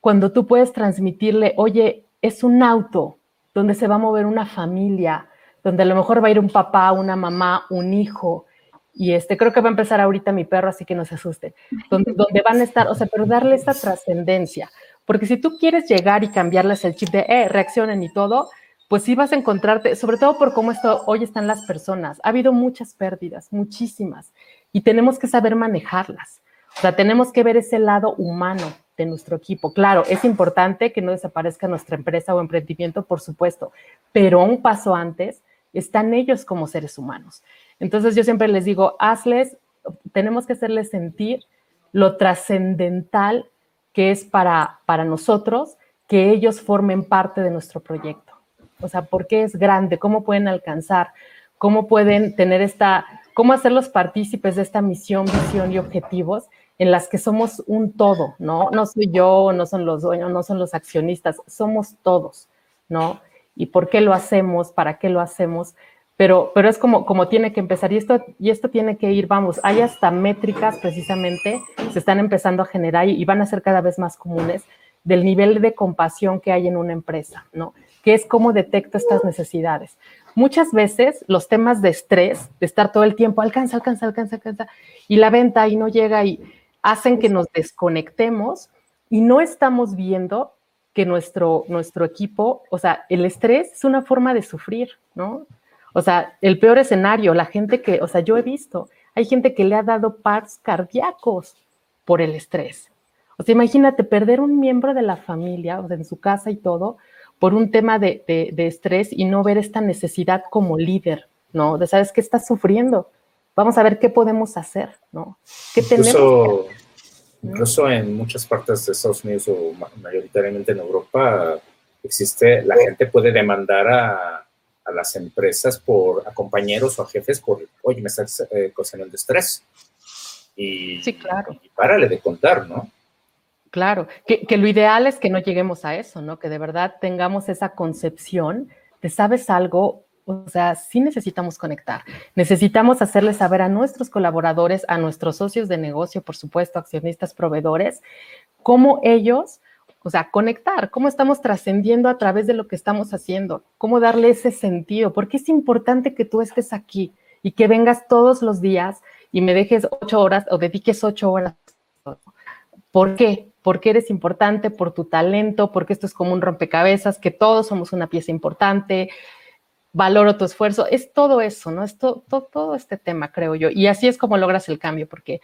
cuando tú puedes transmitirle, oye, es un auto donde se va a mover una familia, donde a lo mejor va a ir un papá, una mamá, un hijo, y este, creo que va a empezar ahorita mi perro, así que no se asuste, donde, van a estar, o sea, pero darle esa trascendencia, porque si tú quieres llegar y cambiarles el chip de, eh, reaccionen y todo, pues sí vas a encontrarte, sobre todo por cómo esto, hoy están las personas. Ha habido muchas pérdidas, muchísimas, y tenemos que saber manejarlas. O sea, tenemos que ver ese lado humano de nuestro equipo. Claro, es importante que no desaparezca nuestra empresa o emprendimiento, por supuesto, pero un paso antes están ellos como seres humanos. Entonces yo siempre les digo, hazles, tenemos que hacerles sentir lo trascendental que es para, para nosotros que ellos formen parte de nuestro proyecto. O sea, ¿por qué es grande? ¿Cómo pueden alcanzar? ¿Cómo pueden tener esta, cómo hacerlos partícipes de esta misión, visión y objetivos en las que somos un todo, ¿no? No soy yo, no son los dueños, no son los accionistas, somos todos, ¿no? ¿Y por qué lo hacemos? ¿Para qué lo hacemos? Pero, pero es como, como tiene que empezar y esto, y esto tiene que ir, vamos, hay hasta métricas precisamente, se están empezando a generar y van a ser cada vez más comunes del nivel de compasión que hay en una empresa, ¿no? Que es cómo detecto estas necesidades. Muchas veces los temas de estrés, de estar todo el tiempo, alcanza, alcanza, alcanza, alcanza, y la venta y no llega y hacen que nos desconectemos y no estamos viendo que nuestro, nuestro equipo, o sea, el estrés es una forma de sufrir, ¿no? O sea, el peor escenario, la gente que, o sea, yo he visto, hay gente que le ha dado paros cardíacos por el estrés. O sea, imagínate perder un miembro de la familia, o en su casa y todo, por un tema de, estrés y no ver esta necesidad como líder, ¿no? De sabes que estás sufriendo. Vamos a ver qué podemos hacer, ¿no? ¿Qué incluso, Incluso en muchas partes de Estados Unidos o mayoritariamente en Europa existe, la gente puede demandar a, las empresas por, a compañeros o a jefes por, oye, me estás eh, causando estrés. Y, sí, claro. y párale de contar, ¿no? Claro, que, lo ideal es que no lleguemos a eso, ¿no? Que de verdad tengamos esa concepción de, ¿sabes algo? O sea, sí necesitamos conectar. Necesitamos hacerles saber a nuestros colaboradores, a nuestros socios de negocio, por supuesto, accionistas, proveedores, cómo ellos, o sea, conectar, cómo estamos trascendiendo a través de lo que estamos haciendo, cómo darle ese sentido, porque es importante que tú estés aquí y que vengas todos los días y me dejes ocho horas o dediques ocho horas. ¿Por qué? Porque eres importante, por tu talento, porque esto es como un rompecabezas, que todos somos una pieza importante, valoro tu esfuerzo, es todo eso, ¿no? Es todo, este tema, creo yo. Y así es como logras el cambio, porque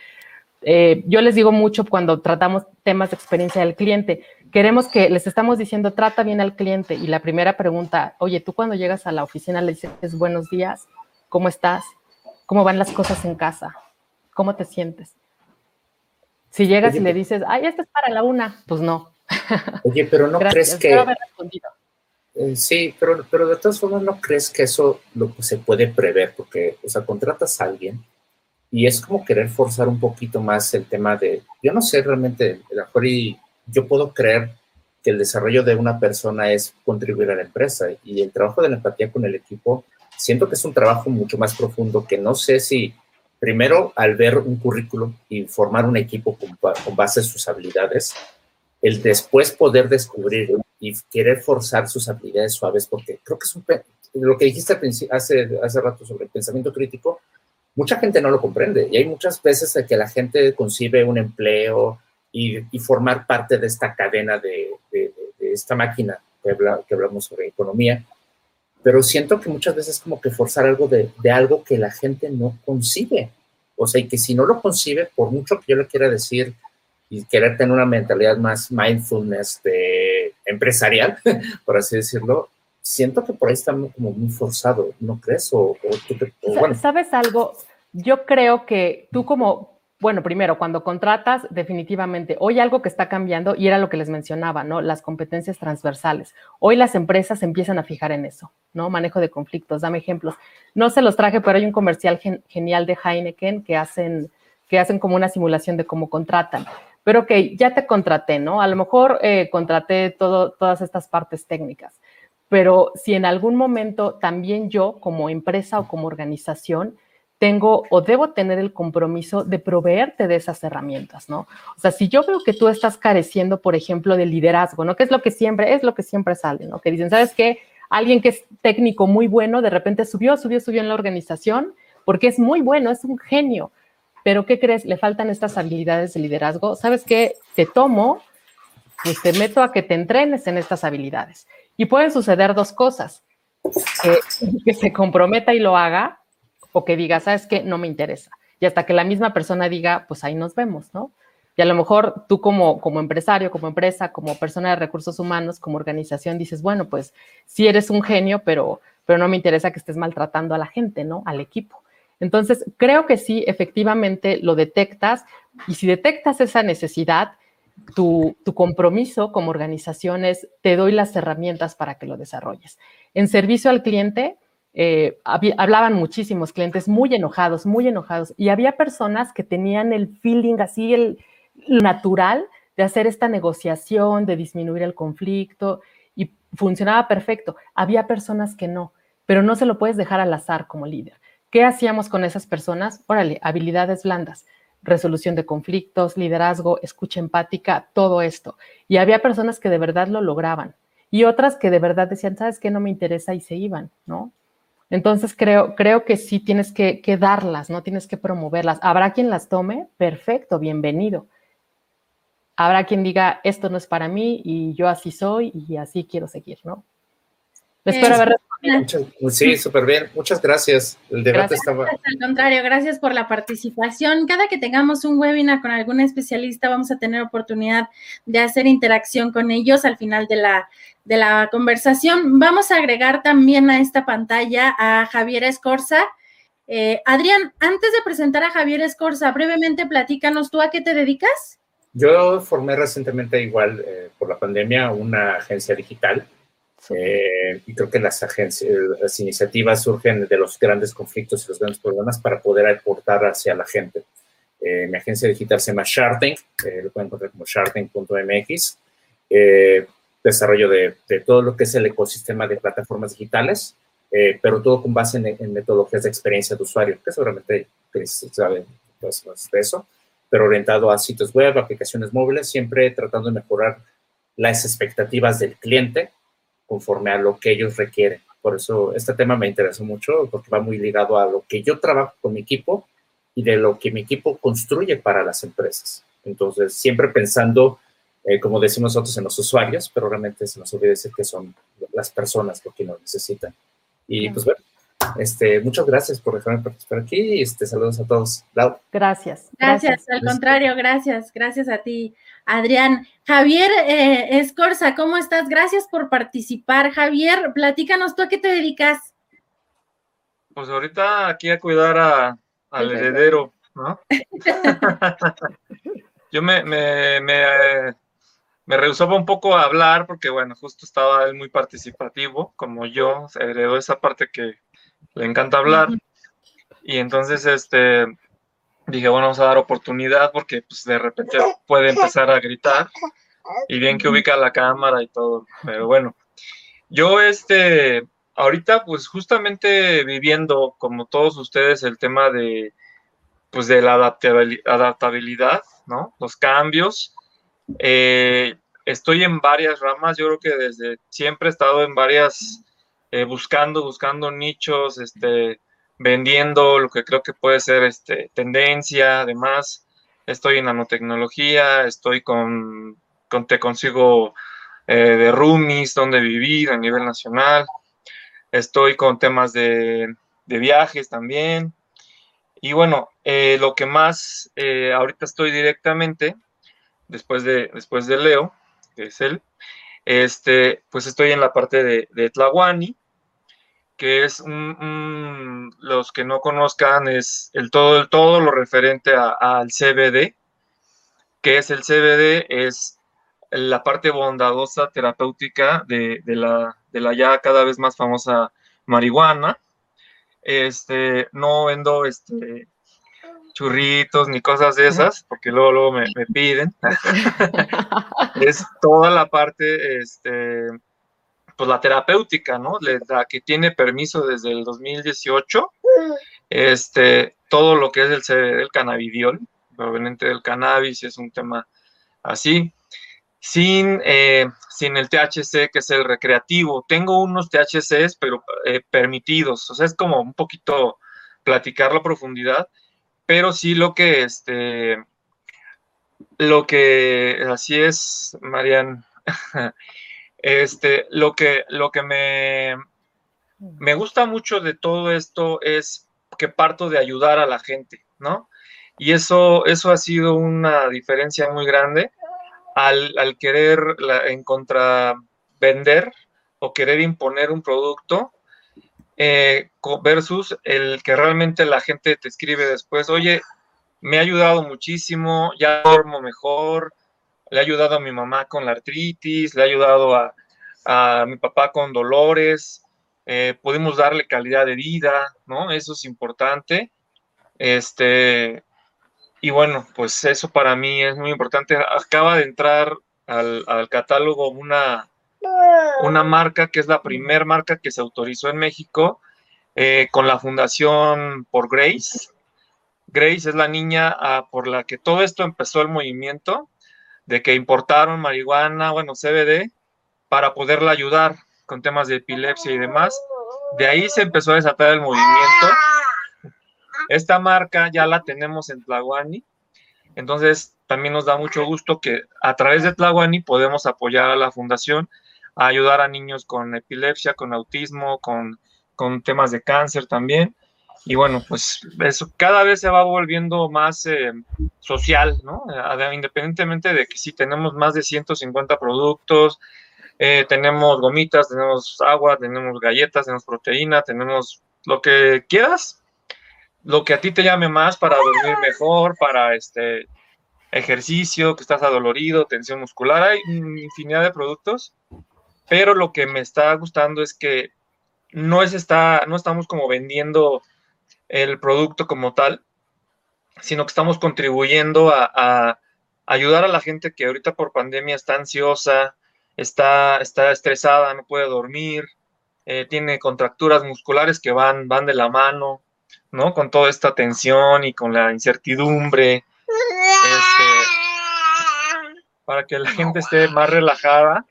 eh, yo les digo mucho cuando tratamos temas de experiencia del cliente, queremos que les estamos diciendo, trata bien al cliente. Y la primera pregunta, oye, tú cuando llegas a la oficina le dices, buenos días, ¿cómo estás? ¿Cómo van las cosas en casa? ¿Cómo te sientes? Si llegas y le dices, ay, esto es para la una, pues no. [laughs] Oye, pero no crees que... Eh, sí, pero, pero de todas formas no crees que eso lo, se puede prever, porque, o sea, contratas a alguien y es como querer forzar un poquito más el tema de, yo no sé realmente, mejor y yo puedo creer que el desarrollo de una persona es contribuir a la empresa y el trabajo de la empatía con el equipo, siento que es un trabajo mucho más profundo que no sé si primero al ver un currículum y formar un equipo con, con base en sus habilidades, el después poder descubrir y querer forzar sus habilidades suaves, porque creo que es un, lo que dijiste hace, hace rato sobre el pensamiento crítico, mucha gente no lo comprende. Y hay muchas veces que la gente concibe un empleo y, y formar parte de esta cadena de, de, esta máquina que, habla, que, hablamos sobre economía, pero siento que muchas veces como que forzar algo de, de, algo que la gente no concibe. O sea, y que si no lo concibe, por mucho que yo le quiera decir y querer tener una mentalidad más mindfulness de empresarial, [laughs] por así decirlo, siento que por ahí está como muy forzado, ¿no crees? O, bueno. ¿Sabes algo? Yo creo que tú como, bueno, primero, cuando contratas, definitivamente, hoy algo que está cambiando, y era lo que les mencionaba, ¿no? Las competencias transversales. Hoy las empresas empiezan a fijar en eso, ¿no? Manejo de conflictos, dame ejemplos. No se los traje, pero hay un comercial genial de Heineken que hacen, que hacen como una simulación de cómo contratan. Pero ok, ya te contraté, ¿no? A lo mejor eh, contraté todo, todas estas partes técnicas pero si en algún momento también yo como empresa o como organización tengo o debo tener el compromiso de proveerte de esas herramientas, ¿no? O sea, si yo veo que tú estás careciendo, por ejemplo, de liderazgo, ¿no? Que es lo que siempre, es lo que siempre sale, ¿no? Que dicen, ¿sabes qué? Alguien que es técnico muy bueno, de repente subió, subió, subió en la organización, porque es muy bueno, es un genio. Pero ¿qué crees? Le faltan estas habilidades de liderazgo. ¿Sabes qué? Te tomo, pues te meto a que te entrenes en estas habilidades. Y pueden suceder dos cosas, que, se comprometa y lo haga o que diga, sabes que no me interesa. Y hasta que la misma persona diga, pues ahí nos vemos, ¿no? Y a lo mejor tú como, como empresario, como empresa, como persona de recursos humanos, como organización, dices, bueno, pues sí eres un genio, pero, pero no me interesa que estés maltratando a la gente, ¿no? Al equipo. Entonces, creo que sí, efectivamente lo detectas y si detectas esa necesidad, tu, compromiso como organización es, te doy las herramientas para que lo desarrolles. En servicio al cliente, eh, hablaban muchísimos clientes muy enojados, muy enojados, y había personas que tenían el feeling así, el, natural de hacer esta negociación, de disminuir el conflicto, y funcionaba perfecto. Había personas que no, pero no se lo puedes dejar al azar como líder. ¿Qué hacíamos con esas personas? Órale, habilidades blandas resolución de conflictos, liderazgo, escucha empática, todo esto. Y había personas que de verdad lo lograban y otras que de verdad decían, ¿sabes qué? No me interesa y se iban, ¿no? Entonces creo, creo que sí tienes que, que darlas, no tienes que promoverlas. Habrá quien las tome, perfecto, bienvenido. Habrá quien diga, esto no es para mí y yo así soy y así quiero seguir, ¿no? Espero haber sí, súper bien. Muchas gracias. El debate estaba. Al contrario, gracias por la participación. Cada que tengamos un webinar con algún especialista, vamos a tener oportunidad de hacer interacción con ellos al final de la, de la conversación. Vamos a agregar también a esta pantalla a Javier Escorza. Eh, Adrián, antes de presentar a Javier Escorza, brevemente platícanos, ¿tú a qué te dedicas? Yo formé recientemente, igual eh, por la pandemia, una agencia digital eh, y creo que las agencias, las iniciativas surgen de los grandes conflictos y los grandes problemas para poder aportar hacia la gente. Eh, mi agencia digital se llama Sharting, eh, lo pueden encontrar como sharting.mx. desarrollo de, de, todo lo que es el ecosistema de plataformas digitales, pero todo con base en, metodologías de experiencia de usuario, que seguramente saben más de eso, pero orientado a sitios web, aplicaciones móviles, siempre tratando de mejorar las expectativas del cliente conforme a lo que ellos requieren. Por eso este tema me interesó mucho porque va muy ligado a lo que yo trabajo con mi equipo y de lo que mi equipo construye para las empresas. Entonces, siempre pensando, eh, como decimos nosotros, en los usuarios, pero realmente se nos olvida decir que son las personas lo que nos necesitan. Y pues bueno, este, muchas gracias por dejarme participar aquí. Este, saludos a todos. Gracias. Gracias, al contrario, gracias, gracias a ti. Adrián. Javier eh, Escorza, ¿cómo estás? Gracias por participar. Javier, platícanos, ¿tú a qué te dedicas? Pues ahorita aquí a cuidar a, al heredero, ¿no? [laughs] Yo me, me, me, me, rehusaba un poco a hablar porque, bueno, justo estaba él muy participativo, como yo, heredó esa parte que le encanta hablar. Y entonces, este, dije, bueno, vamos a dar oportunidad porque pues de repente puede empezar a gritar y bien que ubica la cámara y todo, pero bueno, yo este, ahorita pues justamente viviendo como todos ustedes el tema de pues de la adaptabilidad, ¿no? Los cambios. Eh, estoy en varias ramas, yo creo que desde siempre he estado en varias, eh, buscando, buscando nichos, este, vendiendo lo que creo que puede ser este, tendencia, además, estoy en nanotecnología, estoy con, con te consigo eh, de roomies, donde vivir a nivel nacional, estoy con temas de, de viajes también, y bueno, eh, lo que más ahorita estoy directamente, después de, después de Leo, que es él, este, pues estoy en la parte de, de Tlahuani, que es los que no conozcan, es el todo, el todo lo referente al CBD, que es el CBD, es la parte bondadosa terapéutica de, de, la, de la ya cada vez más famosa marihuana, este, no vendo este, churritos ni cosas de esas, porque luego, luego me, piden. [laughs] es toda la parte, este, pues la terapéutica, ¿no? La que tiene permiso desde el 2018, este, todo lo que es el el cannabidiol, proveniente del cannabis, es un tema así sin, eh, sin el THC, que es el recreativo. Tengo unos THCs, pero eh, permitidos. O sea, es como un poquito platicar la profundidad, pero sí lo que, este, lo que, así es, Marian, [laughs] este, lo que, lo que me, me gusta mucho de todo esto es que parto de ayudar a la gente, ¿no? Y eso, eso ha sido una diferencia muy grande al, querer en contra vender o querer imponer un producto eh, versus el que realmente la gente te escribe después, oye, me ha ayudado muchísimo, ya duermo mejor, le ha ayudado a mi mamá con la artritis, le ha ayudado a, mi papá con dolores, eh, podemos darle calidad de vida, ¿no? Eso es importante. Este, y bueno, pues eso para mí es muy importante. Acaba de entrar al, catálogo una, una marca que es la primera marca que se autorizó en México eh, con la fundación por Grace. Grace es la niña ah, por la que todo esto empezó el movimiento de que importaron marihuana, bueno, CBD, para poderla ayudar con temas de epilepsia y demás. De ahí se empezó a desatar el movimiento esta marca ya la tenemos en Tlahuani, entonces también nos da mucho gusto que a través de Tlahuani podemos apoyar a la fundación a ayudar a niños con epilepsia, con autismo, con, temas de cáncer también. Y bueno, pues eso cada vez se va volviendo más eh, social, ¿no? Independientemente de que si tenemos más de 150 productos, eh, tenemos gomitas, tenemos agua, tenemos galletas, tenemos proteína, tenemos lo que quieras, lo que a ti te llame más para dormir mejor, para este ejercicio, que estás adolorido, tensión muscular, hay infinidad de productos, pero lo que me está gustando es que no es está, no estamos como vendiendo el producto como tal, sino que estamos contribuyendo a, ayudar a la gente que ahorita por pandemia está ansiosa, está, está estresada, no puede dormir, eh, tiene contracturas musculares que van, van de la mano, ¿no? Con toda esta tensión y con la incertidumbre, este, para que la gente esté más relajada.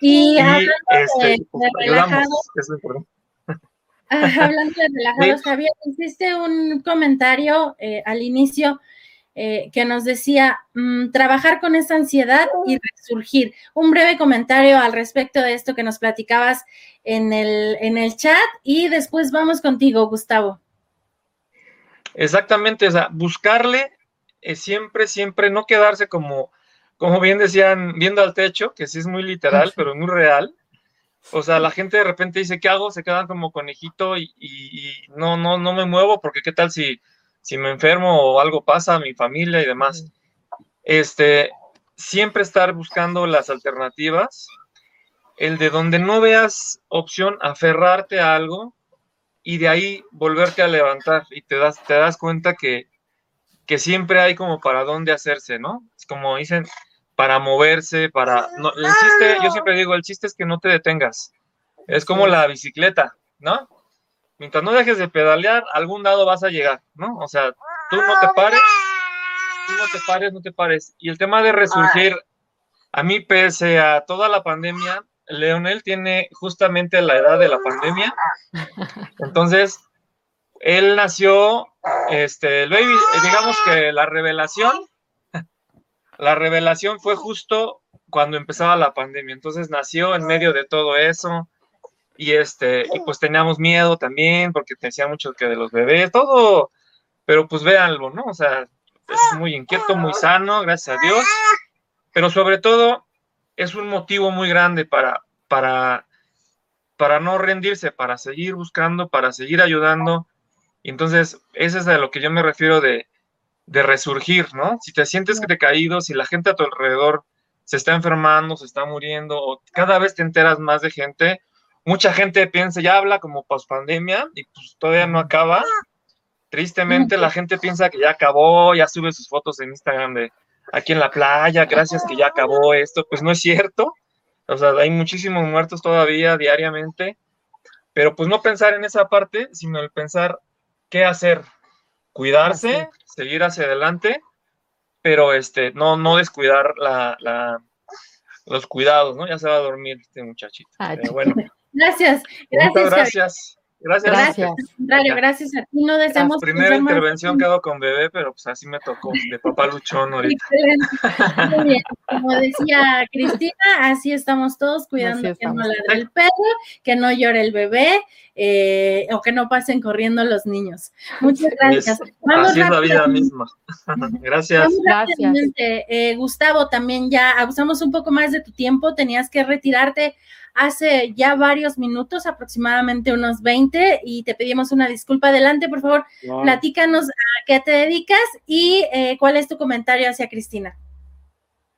Y, de, este, pues, [laughs] hablando de relajados, Javier, hiciste un comentario eh, al inicio eh, que nos decía mm, trabajar con esa ansiedad y resurgir. Un breve comentario al respecto de esto que nos platicabas en el, en el chat y después vamos contigo, Gustavo. Exactamente, o sea, buscarle eh, siempre, siempre, no quedarse como, como bien decían, viendo al techo, que sí es muy literal, pero muy real. O sea, la gente de repente dice, ¿qué hago? Se quedan como conejito y, y no, no, no me muevo porque qué tal si si me enfermo o algo pasa a mi familia y demás. Este, siempre estar buscando las alternativas, el de donde no veas opción, aferrarte a algo y de ahí volverte a levantar y te das, te das cuenta que, que siempre hay como para dónde hacerse, ¿no? Es como dicen, para moverse, para... No, el chiste, yo siempre digo, el chiste es que no te detengas. Es como la bicicleta, ¿no? Mientras no dejes de pedalear, algún lado vas a llegar, ¿no? O sea, tú no te pares, tú no te pares, no te pares. Y el tema de resurgir, a mí pese a toda la pandemia, Leonel tiene justamente la edad de la pandemia. Entonces, él nació, este, el baby, digamos que la revelación, la revelación fue justo cuando empezaba la pandemia. Entonces nació en medio de todo eso. Y este, y pues teníamos miedo también, porque te decía mucho que de los bebés, todo, pero pues véanlo, ¿no? O sea, es muy inquieto, muy sano, gracias a Dios. Pero sobre todo, es un motivo muy grande para, para, para no rendirse, para seguir buscando, para seguir ayudando. Entonces, eso es a lo que yo me refiero de, de resurgir, ¿no? Si te sientes que te caído, si la gente a tu alrededor se está enfermando, se está muriendo, o cada vez te enteras más de gente, mucha gente piensa, ya habla como post pandemia y pues todavía no acaba. Tristemente la gente piensa que ya acabó, ya sube sus fotos en Instagram de aquí en la playa, gracias que ya acabó esto, pues no es cierto. O sea, hay muchísimos muertos todavía diariamente, pero pues no pensar en esa parte, sino el pensar qué hacer, cuidarse, seguir hacia adelante, pero este, no, no descuidar la, los cuidados, ¿no? Ya se va a dormir este muchachito. bueno. [laughs] Gracias, gracias. gracias. Gracias. Gracias. gracias a ti. No deseamos. La primera intervención quedó con bebé, pero pues así me tocó, de papá luchón ahorita. [laughs] Muy bien. Como decía Cristina, así estamos todos cuidando que no ladre el perro, que no llore el bebé eh, o que no pasen corriendo los niños. Muchas gracias. así es la vida misma. [laughs] gracias. gracias. Eh, Gustavo, también ya abusamos un poco más de tu tiempo, tenías que retirarte hace ya varios minutos, aproximadamente unos 20, y te pedimos una disculpa. Adelante, por favor, platícanos a qué te dedicas y eh, cuál es tu comentario hacia Cristina.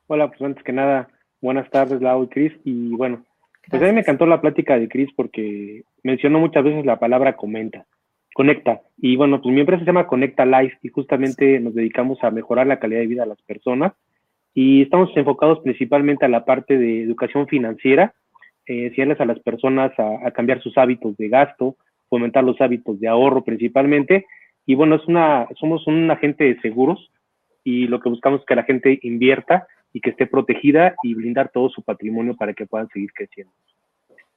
Hola, pues antes que nada, buenas tardes, Lau y Cris. Y bueno, pues a mí me encantó la plática de Cris porque mencionó muchas veces la palabra comenta, conecta. Y bueno, pues mi empresa se llama Conecta Life y justamente nos dedicamos a mejorar la calidad de vida de las personas y estamos enfocados principalmente a la parte de educación financiera eh, enseñarles a las personas a, cambiar sus hábitos de gasto, fomentar los hábitos de ahorro principalmente. Y bueno, es una, somos un agente de seguros y lo que buscamos es que la gente invierta y que esté protegida y blindar todo su patrimonio para que puedan seguir creciendo.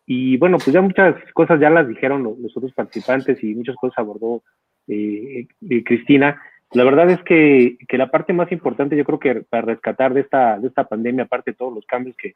Y bueno, pues ya muchas cosas ya las dijeron los, otros participantes y muchas cosas abordó eh, eh, Cristina. La verdad es que, que, la parte más importante, yo creo que para rescatar de esta, de esta pandemia, aparte de todos los cambios que,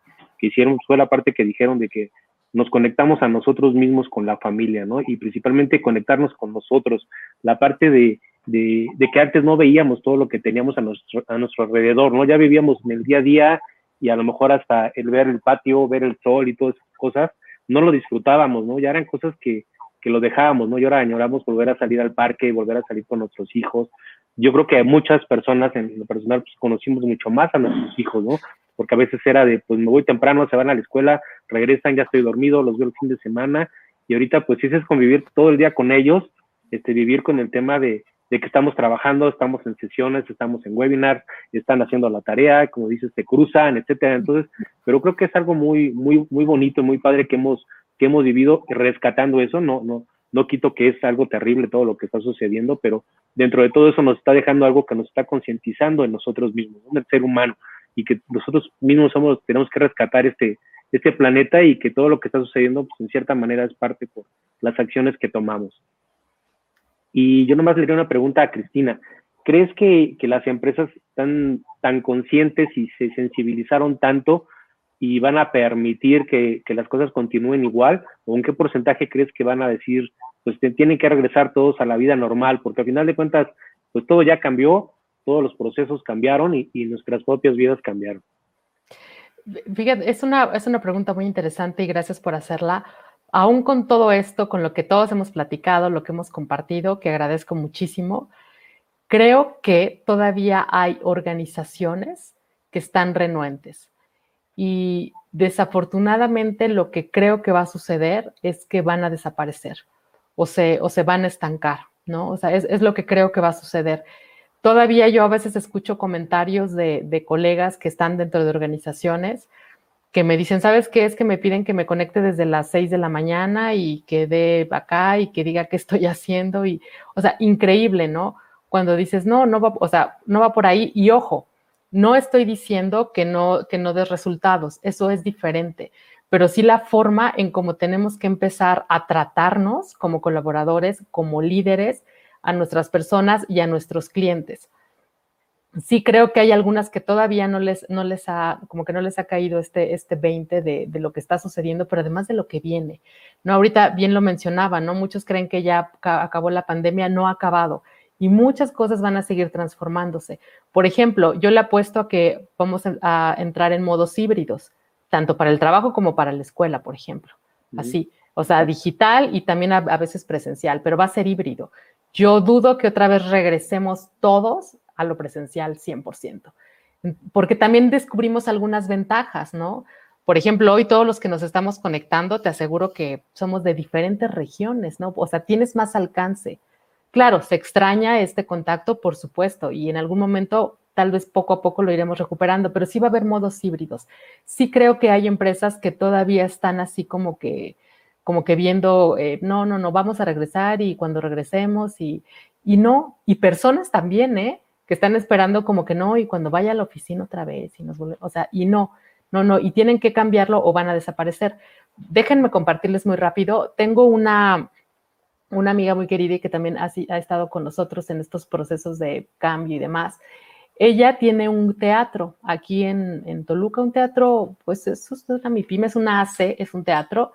hicieron, fue la parte que dijeron de que nos conectamos a nosotros mismos con la familia, ¿no? Y principalmente conectarnos con nosotros, la parte de, de, de, que antes no veíamos todo lo que teníamos a nuestro, a nuestro alrededor, ¿no? Ya vivíamos en el día a día y a lo mejor hasta el ver el patio, ver el sol y todas esas cosas, no lo disfrutábamos, ¿no? Ya eran cosas que, que lo dejábamos, ¿no? Y ahora añoramos volver a salir al parque, volver a salir con nuestros hijos, yo creo que muchas personas en lo personal pues, conocimos mucho más a nuestros hijos, ¿no? Porque a veces era de, pues me voy temprano, se van a la escuela, regresan, ya estoy dormido, los veo el fin de semana, y ahorita pues sí es convivir todo el día con ellos, este, vivir con el tema de, de que estamos trabajando, estamos en sesiones, estamos en webinars, están haciendo la tarea, como dices, te cruzan, etcétera. Entonces, pero creo que es algo muy, muy, muy bonito, muy padre que hemos, que hemos vivido rescatando eso, no, no, no quito que es algo terrible todo lo que está sucediendo, pero dentro de todo eso nos está dejando algo que nos está concientizando en nosotros mismos, en el ser humano, y que nosotros mismos somos, tenemos que rescatar este, este planeta y que todo lo que está sucediendo, pues en cierta manera es parte por las acciones que tomamos. Y yo nomás le haría una pregunta a Cristina. ¿Crees que, que las empresas están tan conscientes y se sensibilizaron tanto y van a permitir que, que, las cosas continúen igual? ¿O en qué porcentaje crees que van a decir, pues tienen que regresar todos a la vida normal? Porque al final de cuentas, pues todo ya cambió, todos los procesos cambiaron y, nuestras propias vidas cambiaron. Fíjate, es una, es una pregunta muy interesante y gracias por hacerla. Aún con todo esto, con lo que todos hemos platicado, lo que hemos compartido, que agradezco muchísimo, creo que todavía hay organizaciones que están renuentes y desafortunadamente lo que creo que va a suceder es que van a desaparecer o se, o se van a estancar, ¿no? O sea, es, es lo que creo que va a suceder. Todavía yo a veces escucho comentarios de, colegas que están dentro de organizaciones que me dicen, ¿sabes qué? Es que me piden que me conecte desde las 6 de la mañana y que dé acá y que diga qué [laughs] estoy haciendo. Y, o sea, increíble, ¿no? Cuando dices, no, no va, o sea, no va por ahí. Y ojo, no estoy diciendo que no, que no des resultados, eso es diferente, pero sí la forma en cómo tenemos que empezar a tratarnos como colaboradores, como líderes, a nuestras personas y a nuestros clientes sí creo que hay algunas que todavía no les, no les ha, como que no les ha caído este, este 20 de, de, lo que está sucediendo, pero además de lo que viene. No, ahorita bien lo mencionaba, ¿no? Muchos creen que ya acabó la pandemia, no ha acabado. Y muchas cosas van a seguir transformándose. Por ejemplo, yo le apuesto a que vamos a entrar en modos híbridos, tanto para el trabajo como para la escuela, por ejemplo. Así, o sea, digital y también a, a veces presencial, pero va a ser híbrido. Yo dudo que otra vez regresemos todos a lo presencial 100%. Porque también descubrimos algunas ventajas, ¿no? Por ejemplo, hoy todos los que nos estamos conectando, te aseguro que somos de diferentes regiones, ¿no? O sea, tienes más alcance. Claro, se extraña este contacto, por supuesto, y en algún momento tal vez poco a poco lo iremos recuperando, pero sí va a haber modos híbridos. Sí creo que hay empresas que todavía están así como que, como que viendo, eh, no, no, no, vamos a regresar y cuando regresemos y, y no, y personas también, ¿eh? que están esperando como que no, y cuando vaya a la oficina otra vez, y nos vuelve, o sea, y no, no, no, y tienen que cambiarlo o van a desaparecer. Déjenme compartirles muy rápido. Tengo una, una amiga muy querida y que también ha, ha estado con nosotros en estos procesos de cambio y demás. Ella tiene un teatro aquí en, en Toluca, un teatro, pues es una MIPIME, es una AC, es un teatro,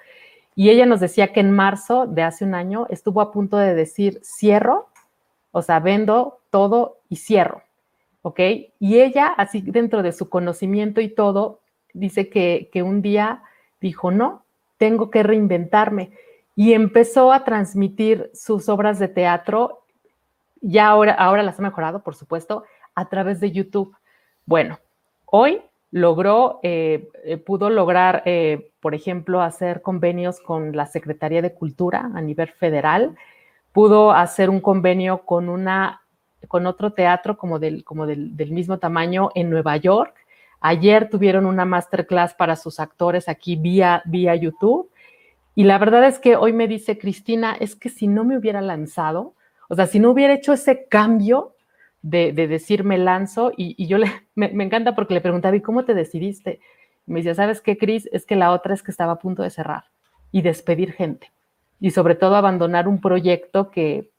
y ella nos decía que en marzo de hace un año estuvo a punto de decir cierro o sea, vendo todo y cierro, ¿ok? Y ella, así dentro de su conocimiento y todo, dice que, que un día dijo, no, tengo que reinventarme. Y empezó a transmitir sus obras de teatro, ya ahora, ahora las ha mejorado, por supuesto, a través de YouTube. Bueno, hoy logró, eh, eh, pudo lograr, eh, por ejemplo, hacer convenios con la Secretaría de Cultura a nivel federal pudo hacer un convenio con una con otro teatro como del, como del, del mismo tamaño en Nueva York. Ayer tuvieron una masterclass para sus actores aquí vía, vía YouTube. Y la verdad es que hoy me dice Cristina, es que si no me hubiera lanzado, o sea, si no hubiera hecho ese cambio de, de decir me lanzo, y, yo le, [laughs] me, encanta porque le preguntaba, ¿y cómo te decidiste? Y me dice, ¿sabes qué, Cris? Es que la otra es que estaba a punto de cerrar y despedir gente y sobre todo abandonar un proyecto que,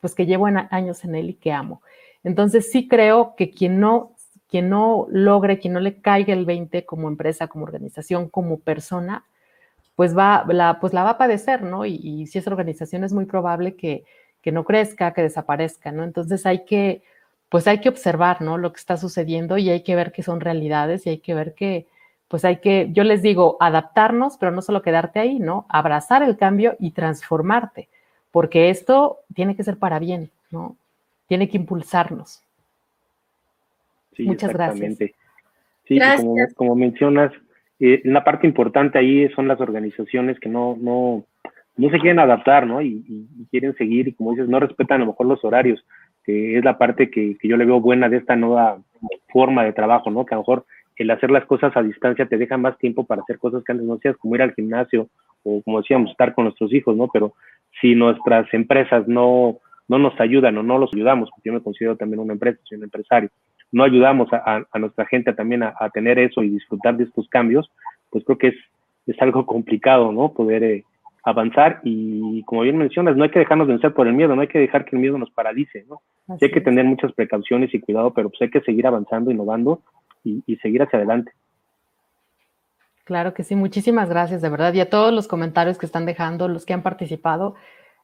pues que llevo años en él y que amo. Entonces sí creo que quien no, quien no logre, quien no le caiga el 20 como empresa, como organización, como persona, pues va, la, pues la va a padecer, ¿no? Y, y si es organización es muy probable que, que no crezca, que desaparezca, ¿no? Entonces hay que, pues hay que observar, ¿no? Lo que está sucediendo y hay que ver que son realidades y hay que ver que, pues hay que, yo les digo, adaptarnos, pero no solo quedarte ahí, ¿no? Abrazar el cambio y transformarte, porque esto tiene que ser para bien, ¿no? Tiene que impulsarnos. Sí, Muchas gracias. Sí, Como, como, mencionas, eh, una parte importante ahí son las organizaciones que no, no, no se quieren adaptar, ¿no? Y, y, y, quieren seguir, y como dices, no respetan a lo mejor los horarios, que es la parte que, yo le veo buena de esta nueva forma de trabajo, ¿no? Que a lo mejor el hacer las cosas a distancia te deja más tiempo para hacer cosas que antes no hacías, como ir al gimnasio o como decíamos, estar con nuestros hijos, ¿no? Pero si nuestras empresas no, no nos ayudan o no los ayudamos, porque yo me considero también una empresa, soy un empresario, no ayudamos a, a nuestra gente también a, a, tener eso y disfrutar de estos cambios, pues creo que es, es algo complicado, ¿no? Poder eh, avanzar y como bien mencionas, no hay que dejarnos vencer por el miedo, no hay que dejar que el miedo nos paralice, ¿no? Sí hay que tener muchas precauciones y cuidado, pero pues hay que seguir avanzando, innovando y, seguir hacia adelante. Claro que sí, muchísimas gracias, de verdad, y a todos los comentarios que están dejando, los que han participado.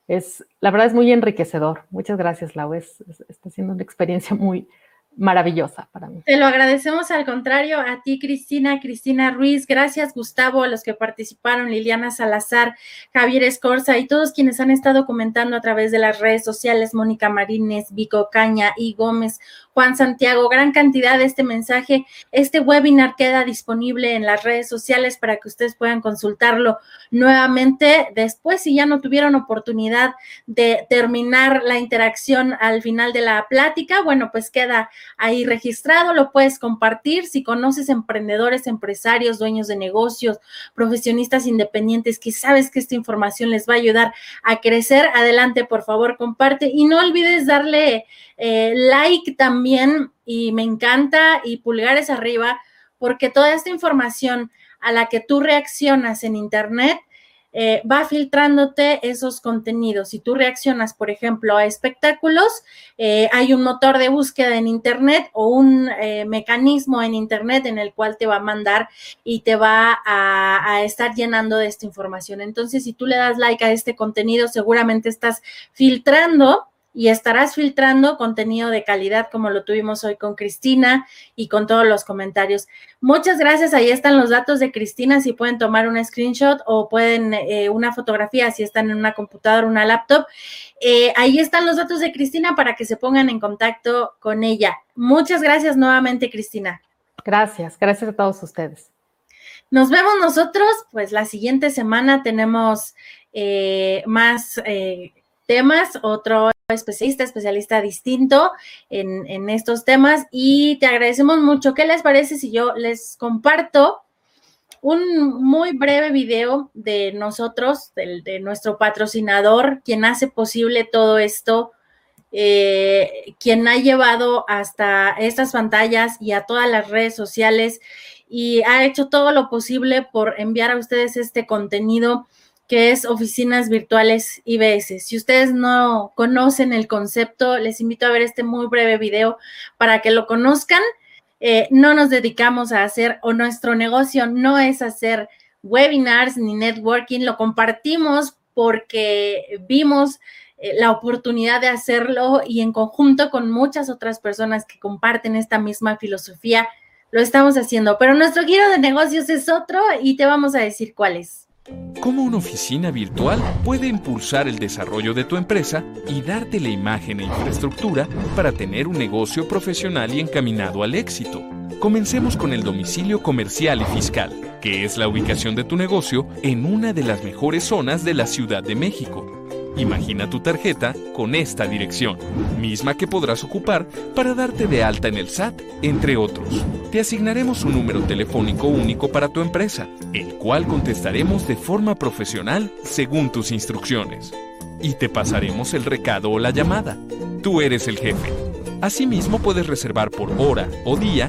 Es, la verdad es muy enriquecedor. Muchas gracias, Lau. Es, es, está siendo una experiencia muy, maravillosa para mí. Te lo agradecemos al contrario a ti, Cristina, Cristina Ruiz. Gracias, Gustavo, a los que participaron, Liliana Salazar, Javier Escorza y todos quienes han estado comentando a través de las redes sociales, Mónica Marínez, Vico Caña y Gómez. Juan Santiago, gran cantidad de este mensaje. Este webinar queda disponible en las redes sociales para que ustedes puedan consultarlo nuevamente después si ya no tuvieron oportunidad de terminar la interacción al final de la plática. Bueno, pues queda ahí registrado, lo puedes compartir. Si conoces emprendedores, empresarios, dueños de negocios, profesionistas independientes que sabes que esta información les va a ayudar a crecer, adelante, por favor, comparte y no olvides darle eh, like también y me encanta y pulgares arriba porque toda esta información a la que tú reaccionas en Internet eh, va filtrándote esos contenidos. Si tú reaccionas, por ejemplo, a espectáculos, eh, hay un motor de búsqueda en Internet o un eh, mecanismo en Internet en el cual te va a mandar y te va a, a, estar llenando de esta información. Entonces, si tú le das like a este contenido, seguramente estás filtrando y estarás filtrando contenido de calidad como lo tuvimos hoy con Cristina y con todos los comentarios. Muchas gracias. Ahí están los datos de Cristina, si pueden tomar un screenshot o pueden eh, una fotografía si están en una computadora, una laptop. Eh, ahí están los datos de Cristina para que se pongan en contacto con ella. Muchas gracias nuevamente, Cristina. Gracias, gracias a todos ustedes. Nos vemos nosotros, pues la siguiente semana tenemos eh, más temas, otro especialista, especialista distinto en, estos temas y te agradecemos mucho. ¿Qué les parece si yo les comparto un muy breve video de nosotros, de, nuestro patrocinador, quien hace posible todo esto, eh, quien ha llevado hasta estas pantallas y a todas las redes sociales y ha hecho todo lo posible por enviar a ustedes este contenido que es Oficinas Virtuales IBS. Si ustedes no conocen el concepto, les invito a ver este muy breve video para que lo conozcan. Eh, no nos dedicamos a hacer, o nuestro negocio no es hacer webinars ni networking, lo compartimos porque vimos eh, la oportunidad de hacerlo y en conjunto con muchas otras personas que comparten esta misma filosofía, lo estamos haciendo. Pero nuestro giro de negocios es otro y te vamos a decir cuál es. ¿Cómo una oficina virtual puede impulsar el desarrollo de tu empresa y darte la imagen e infraestructura para tener un negocio profesional y encaminado al éxito? Comencemos con el domicilio comercial y fiscal, que es la ubicación de tu negocio en una de las mejores zonas de la Ciudad de México Imagina tu tarjeta con esta dirección, misma que podrás ocupar para darte de alta en el SAT, entre otros. Te asignaremos un número telefónico único para tu empresa, el cual contestaremos de forma profesional según tus instrucciones. Y te pasaremos el recado o la llamada. Tú eres el jefe. Asimismo puedes reservar por hora o día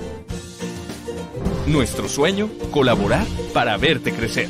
Nuestro sueño, colaborar para verte crecer.